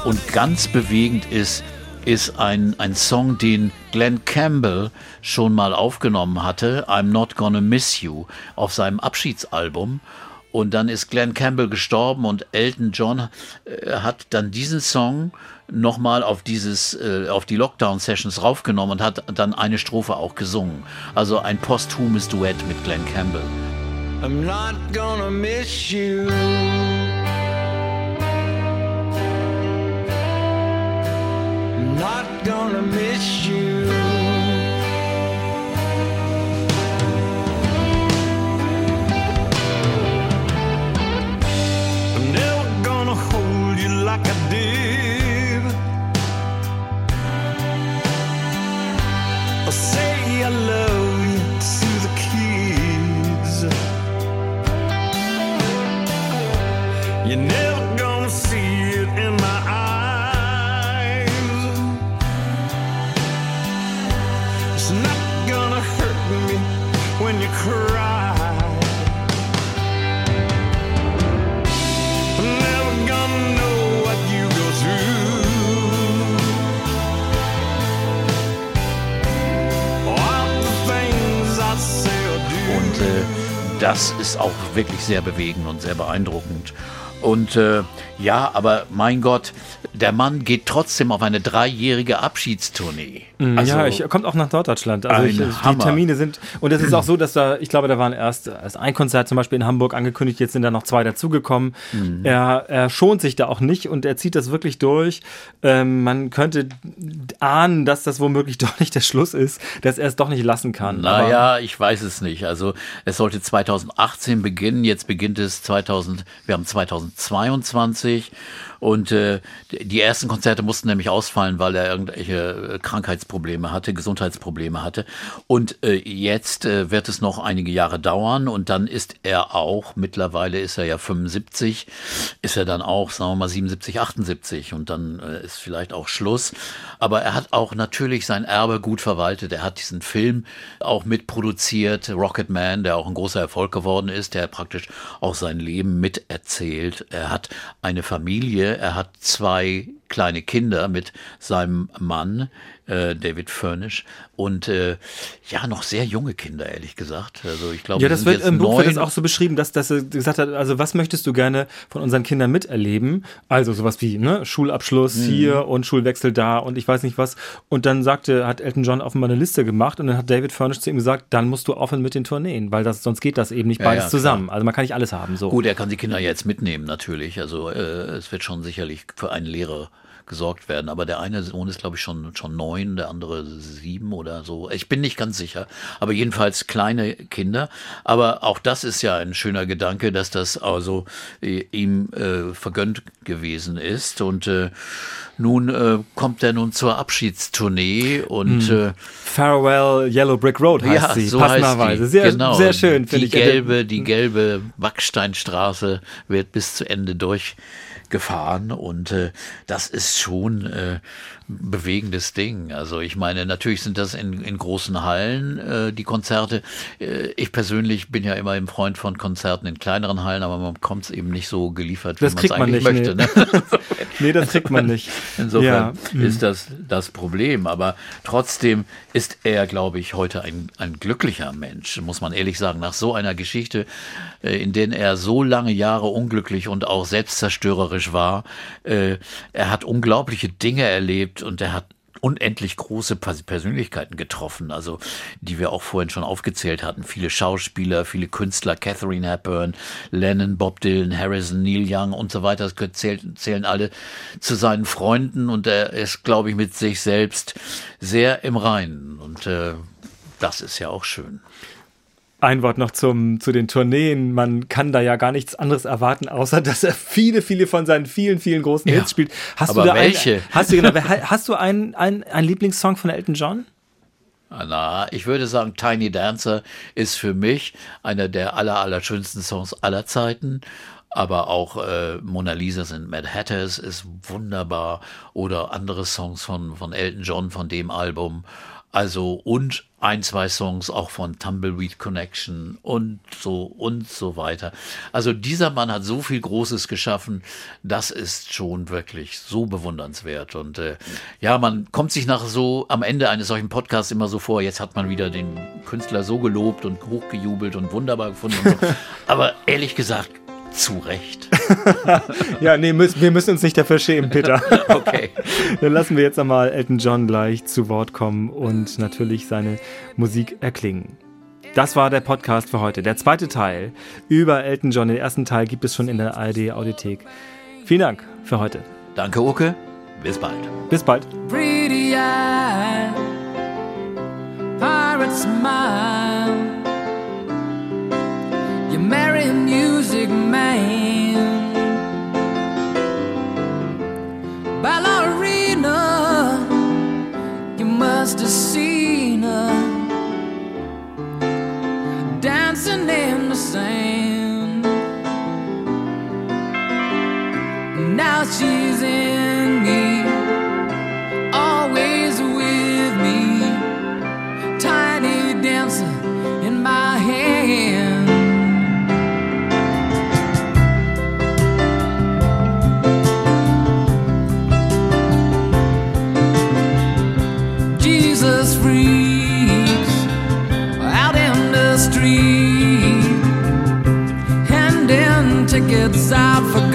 Und ganz bewegend ist, ist ein, ein Song, den Glenn Campbell schon mal aufgenommen hatte, I'm Not Gonna Miss You, auf seinem Abschiedsalbum. Und dann ist Glenn Campbell gestorben und Elton John äh, hat dann diesen Song nochmal auf dieses, äh, auf die Lockdown-Sessions raufgenommen und hat dann eine Strophe auch gesungen. Also ein posthumes Duett mit Glenn Campbell. I'm not gonna miss you. not gonna miss you. I'm never gonna hold you like I did. Das ist auch wirklich sehr bewegend und sehr beeindruckend. Und äh, ja, aber mein Gott, der Mann geht trotzdem auf eine dreijährige Abschiedstournee. Also, ja, ich kommt auch nach Norddeutschland. Also Ein ich, die. Termine sind und es ist auch so, dass da, ich glaube, da waren erst, erst ein Konzert zum Beispiel in Hamburg angekündigt, jetzt sind da noch zwei dazugekommen. Mhm. Er, er schont sich da auch nicht und er zieht das wirklich durch. Ähm, man könnte ahnen, dass das womöglich doch nicht der Schluss ist, dass er es doch nicht lassen kann. Naja, ich weiß es nicht. Also es sollte 2018 beginnen, jetzt beginnt es 2000, wir haben 2022 1990 und äh, die ersten Konzerte mussten nämlich ausfallen, weil er irgendwelche äh, Krankheitsprobleme hatte, Gesundheitsprobleme hatte. Und äh, jetzt äh, wird es noch einige Jahre dauern und dann ist er auch, mittlerweile ist er ja 75, ist er dann auch, sagen wir mal 77, 78 und dann äh, ist vielleicht auch Schluss. Aber er hat auch natürlich sein Erbe gut verwaltet. Er hat diesen Film auch mitproduziert, Rocket Man, der auch ein großer Erfolg geworden ist, der praktisch auch sein Leben miterzählt. Er hat eine Familie, er hat zwei kleine Kinder mit seinem Mann, äh, David Furnish, und äh, ja, noch sehr junge Kinder, ehrlich gesagt. Also ich glaube, Ja, das wird im Buch wird das auch so beschrieben, dass, dass er gesagt hat, also was möchtest du gerne von unseren Kindern miterleben? Also sowas wie ne, Schulabschluss Mhm. hier und Schulwechsel da und ich weiß nicht was. Und dann sagte, hat Elton John offenbar eine Liste gemacht und dann hat David Furnish zu ihm gesagt, dann musst du aufhören mit den Tourneen, weil das sonst geht das eben nicht Ja, beides ja, zusammen. Also man kann nicht alles haben so. Gut, er kann die Kinder jetzt mitnehmen, natürlich. Also äh, es wird schon sicherlich für einen Lehrer gesorgt werden. Aber der eine Sohn ist, glaube ich, schon, schon neun, der andere sieben oder so. Ich bin nicht ganz sicher. Aber jedenfalls kleine Kinder. Aber auch das ist ja ein schöner Gedanke, dass das also äh, ihm äh, vergönnt gewesen ist. Und äh, nun äh, kommt er nun zur Abschiedstournee und äh, Farewell Yellow Brick Road heißt ja, sie, so passenderweise. Sehr, genau. sehr schön, finde Die ich. gelbe, die gelbe Backsteinstraße wird bis zu Ende durchgefahren und äh, das ist schon äh, bewegendes Ding. Also ich meine, natürlich sind das in, in großen Hallen äh, die Konzerte. Äh, ich persönlich bin ja immer ein Freund von Konzerten in kleineren Hallen, aber man bekommt es eben nicht so geliefert, wie man es man eigentlich nicht, möchte. nee. Ne? Nee, das kriegt man nicht. Insofern Ja, ist das das Problem. Aber trotzdem ist er, glaube ich, heute ein, ein glücklicher Mensch, muss man ehrlich sagen. Nach so einer Geschichte, äh, in der er so lange Jahre unglücklich und auch selbstzerstörerisch war, äh, er hat unglaubliche Dinge erlebt und er hat unendlich große Pers- Persönlichkeiten getroffen, also die wir auch vorhin schon aufgezählt hatten. Viele Schauspieler, viele Künstler, Catherine Hepburn, Lennon, Bob Dylan, Harrison, Neil Young und so weiter, das zählen, zählen alle zu seinen Freunden und er ist, glaube ich, mit sich selbst sehr im Reinen und äh, das ist ja auch schön. Ein Wort noch zum, zu den Tourneen. Man kann da ja gar nichts anderes erwarten, außer dass er viele, viele von seinen vielen, vielen großen Ja. Hits spielt. Hast Aber du da welche? Ein, hast du, genau, hast du einen, einen, einen Lieblingssong von Elton John? Na, ich würde sagen, Tiny Dancer ist für mich einer der aller, aller schönsten Songs aller Zeiten. Aber auch äh, Mona Lisa and Mad Hatters ist wunderbar. Oder andere Songs von, von Elton John von dem Album. Also und ein, zwei Songs auch von Tumbleweed Connection und so und so weiter. Also dieser Mann hat so viel Großes geschaffen, das ist schon wirklich so bewundernswert. Und äh, ja, man kommt sich nach so am Ende eines solchen Podcasts immer so vor, jetzt hat man wieder den Künstler so gelobt und hochgejubelt und wunderbar gefunden. Und so. Aber ehrlich gesagt, zu Recht. Ja, nee, müssen, wir müssen uns nicht dafür schämen, Peter. Okay. Dann lassen wir jetzt einmal Elton John gleich zu Wort kommen und natürlich seine Musik erklingen. Das war der Podcast für heute. Der zweite Teil über Elton John. Den ersten Teil gibt es schon in der ARD Audiothek. Vielen Dank für heute. Danke, Uke. Bis bald. Bis bald. pretty eye, pirate smile. Music man, ballerina. You must have seen her dancing in the sand. Now she's in tickets out for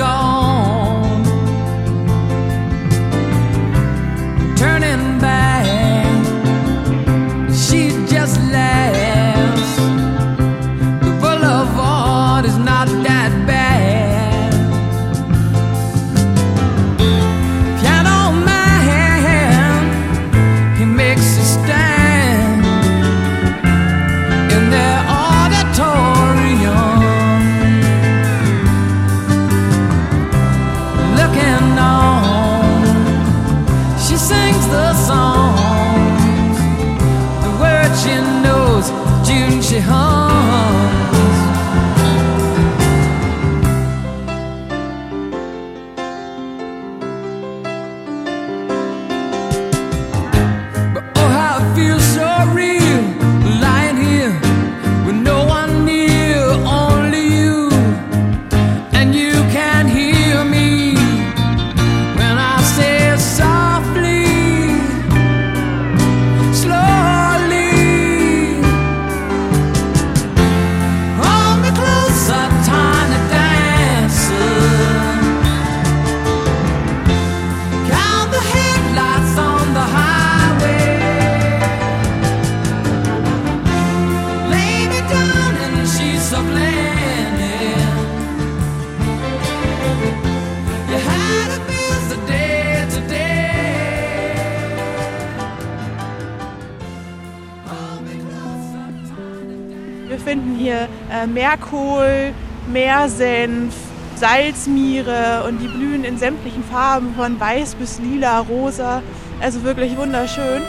Meersenf, Salzmiere und die blühen in sämtlichen Farben von weiß bis lila, rosa. Also wirklich wunderschön.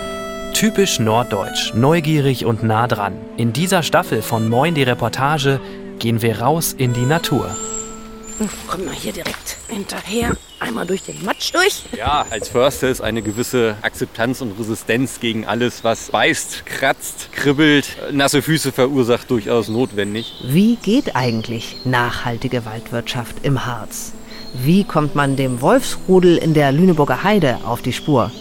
Typisch norddeutsch, neugierig und nah dran. In dieser Staffel von Moin die Reportage gehen wir raus in die Natur. Komm mal hier direkt hinterher. Einmal durch den Matsch durch. Ja, als Förster ist eine gewisse Akzeptanz und Resistenz gegen alles, was beißt, kratzt, kribbelt, nasse Füße verursacht, durchaus notwendig. Wie geht eigentlich nachhaltige Waldwirtschaft im Harz? Wie kommt man dem Wolfsrudel in der Lüneburger Heide auf die Spur?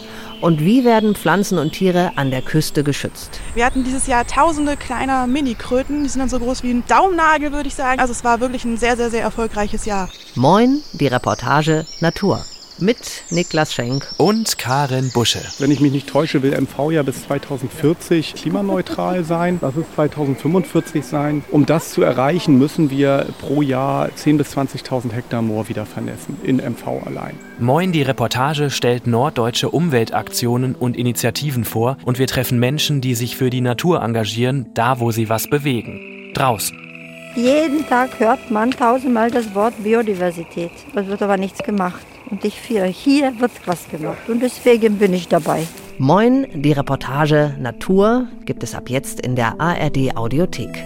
Und wie werden Pflanzen und Tiere an der Küste geschützt? Wir hatten dieses Jahr tausende kleiner Mini-Kröten. Die sind dann so groß wie ein Daumennagel, würde ich sagen. Also es war wirklich ein sehr, sehr, sehr erfolgreiches Jahr. Moin, die Reportage Natur. Mit Niklas Schenk. Und Karin Busche. Wenn ich mich nicht täusche, will MV ja bis 2040 klimaneutral sein. Das ist 2045 sein. Um das zu erreichen, müssen wir pro Jahr 10.000 bis 20.000 Hektar Moor wieder vernässen, in MV allein. Moin die Reportage stellt norddeutsche Umweltaktionen und Initiativen vor und wir treffen Menschen, die sich für die Natur engagieren, da wo sie was bewegen. Draußen. Jeden Tag hört man tausendmal das Wort Biodiversität. Es wird aber nichts gemacht. Und ich finde, hier wird was gemacht. Und deswegen bin ich dabei. Moin, die Reportage Natur gibt es ab jetzt in der ARD Audiothek.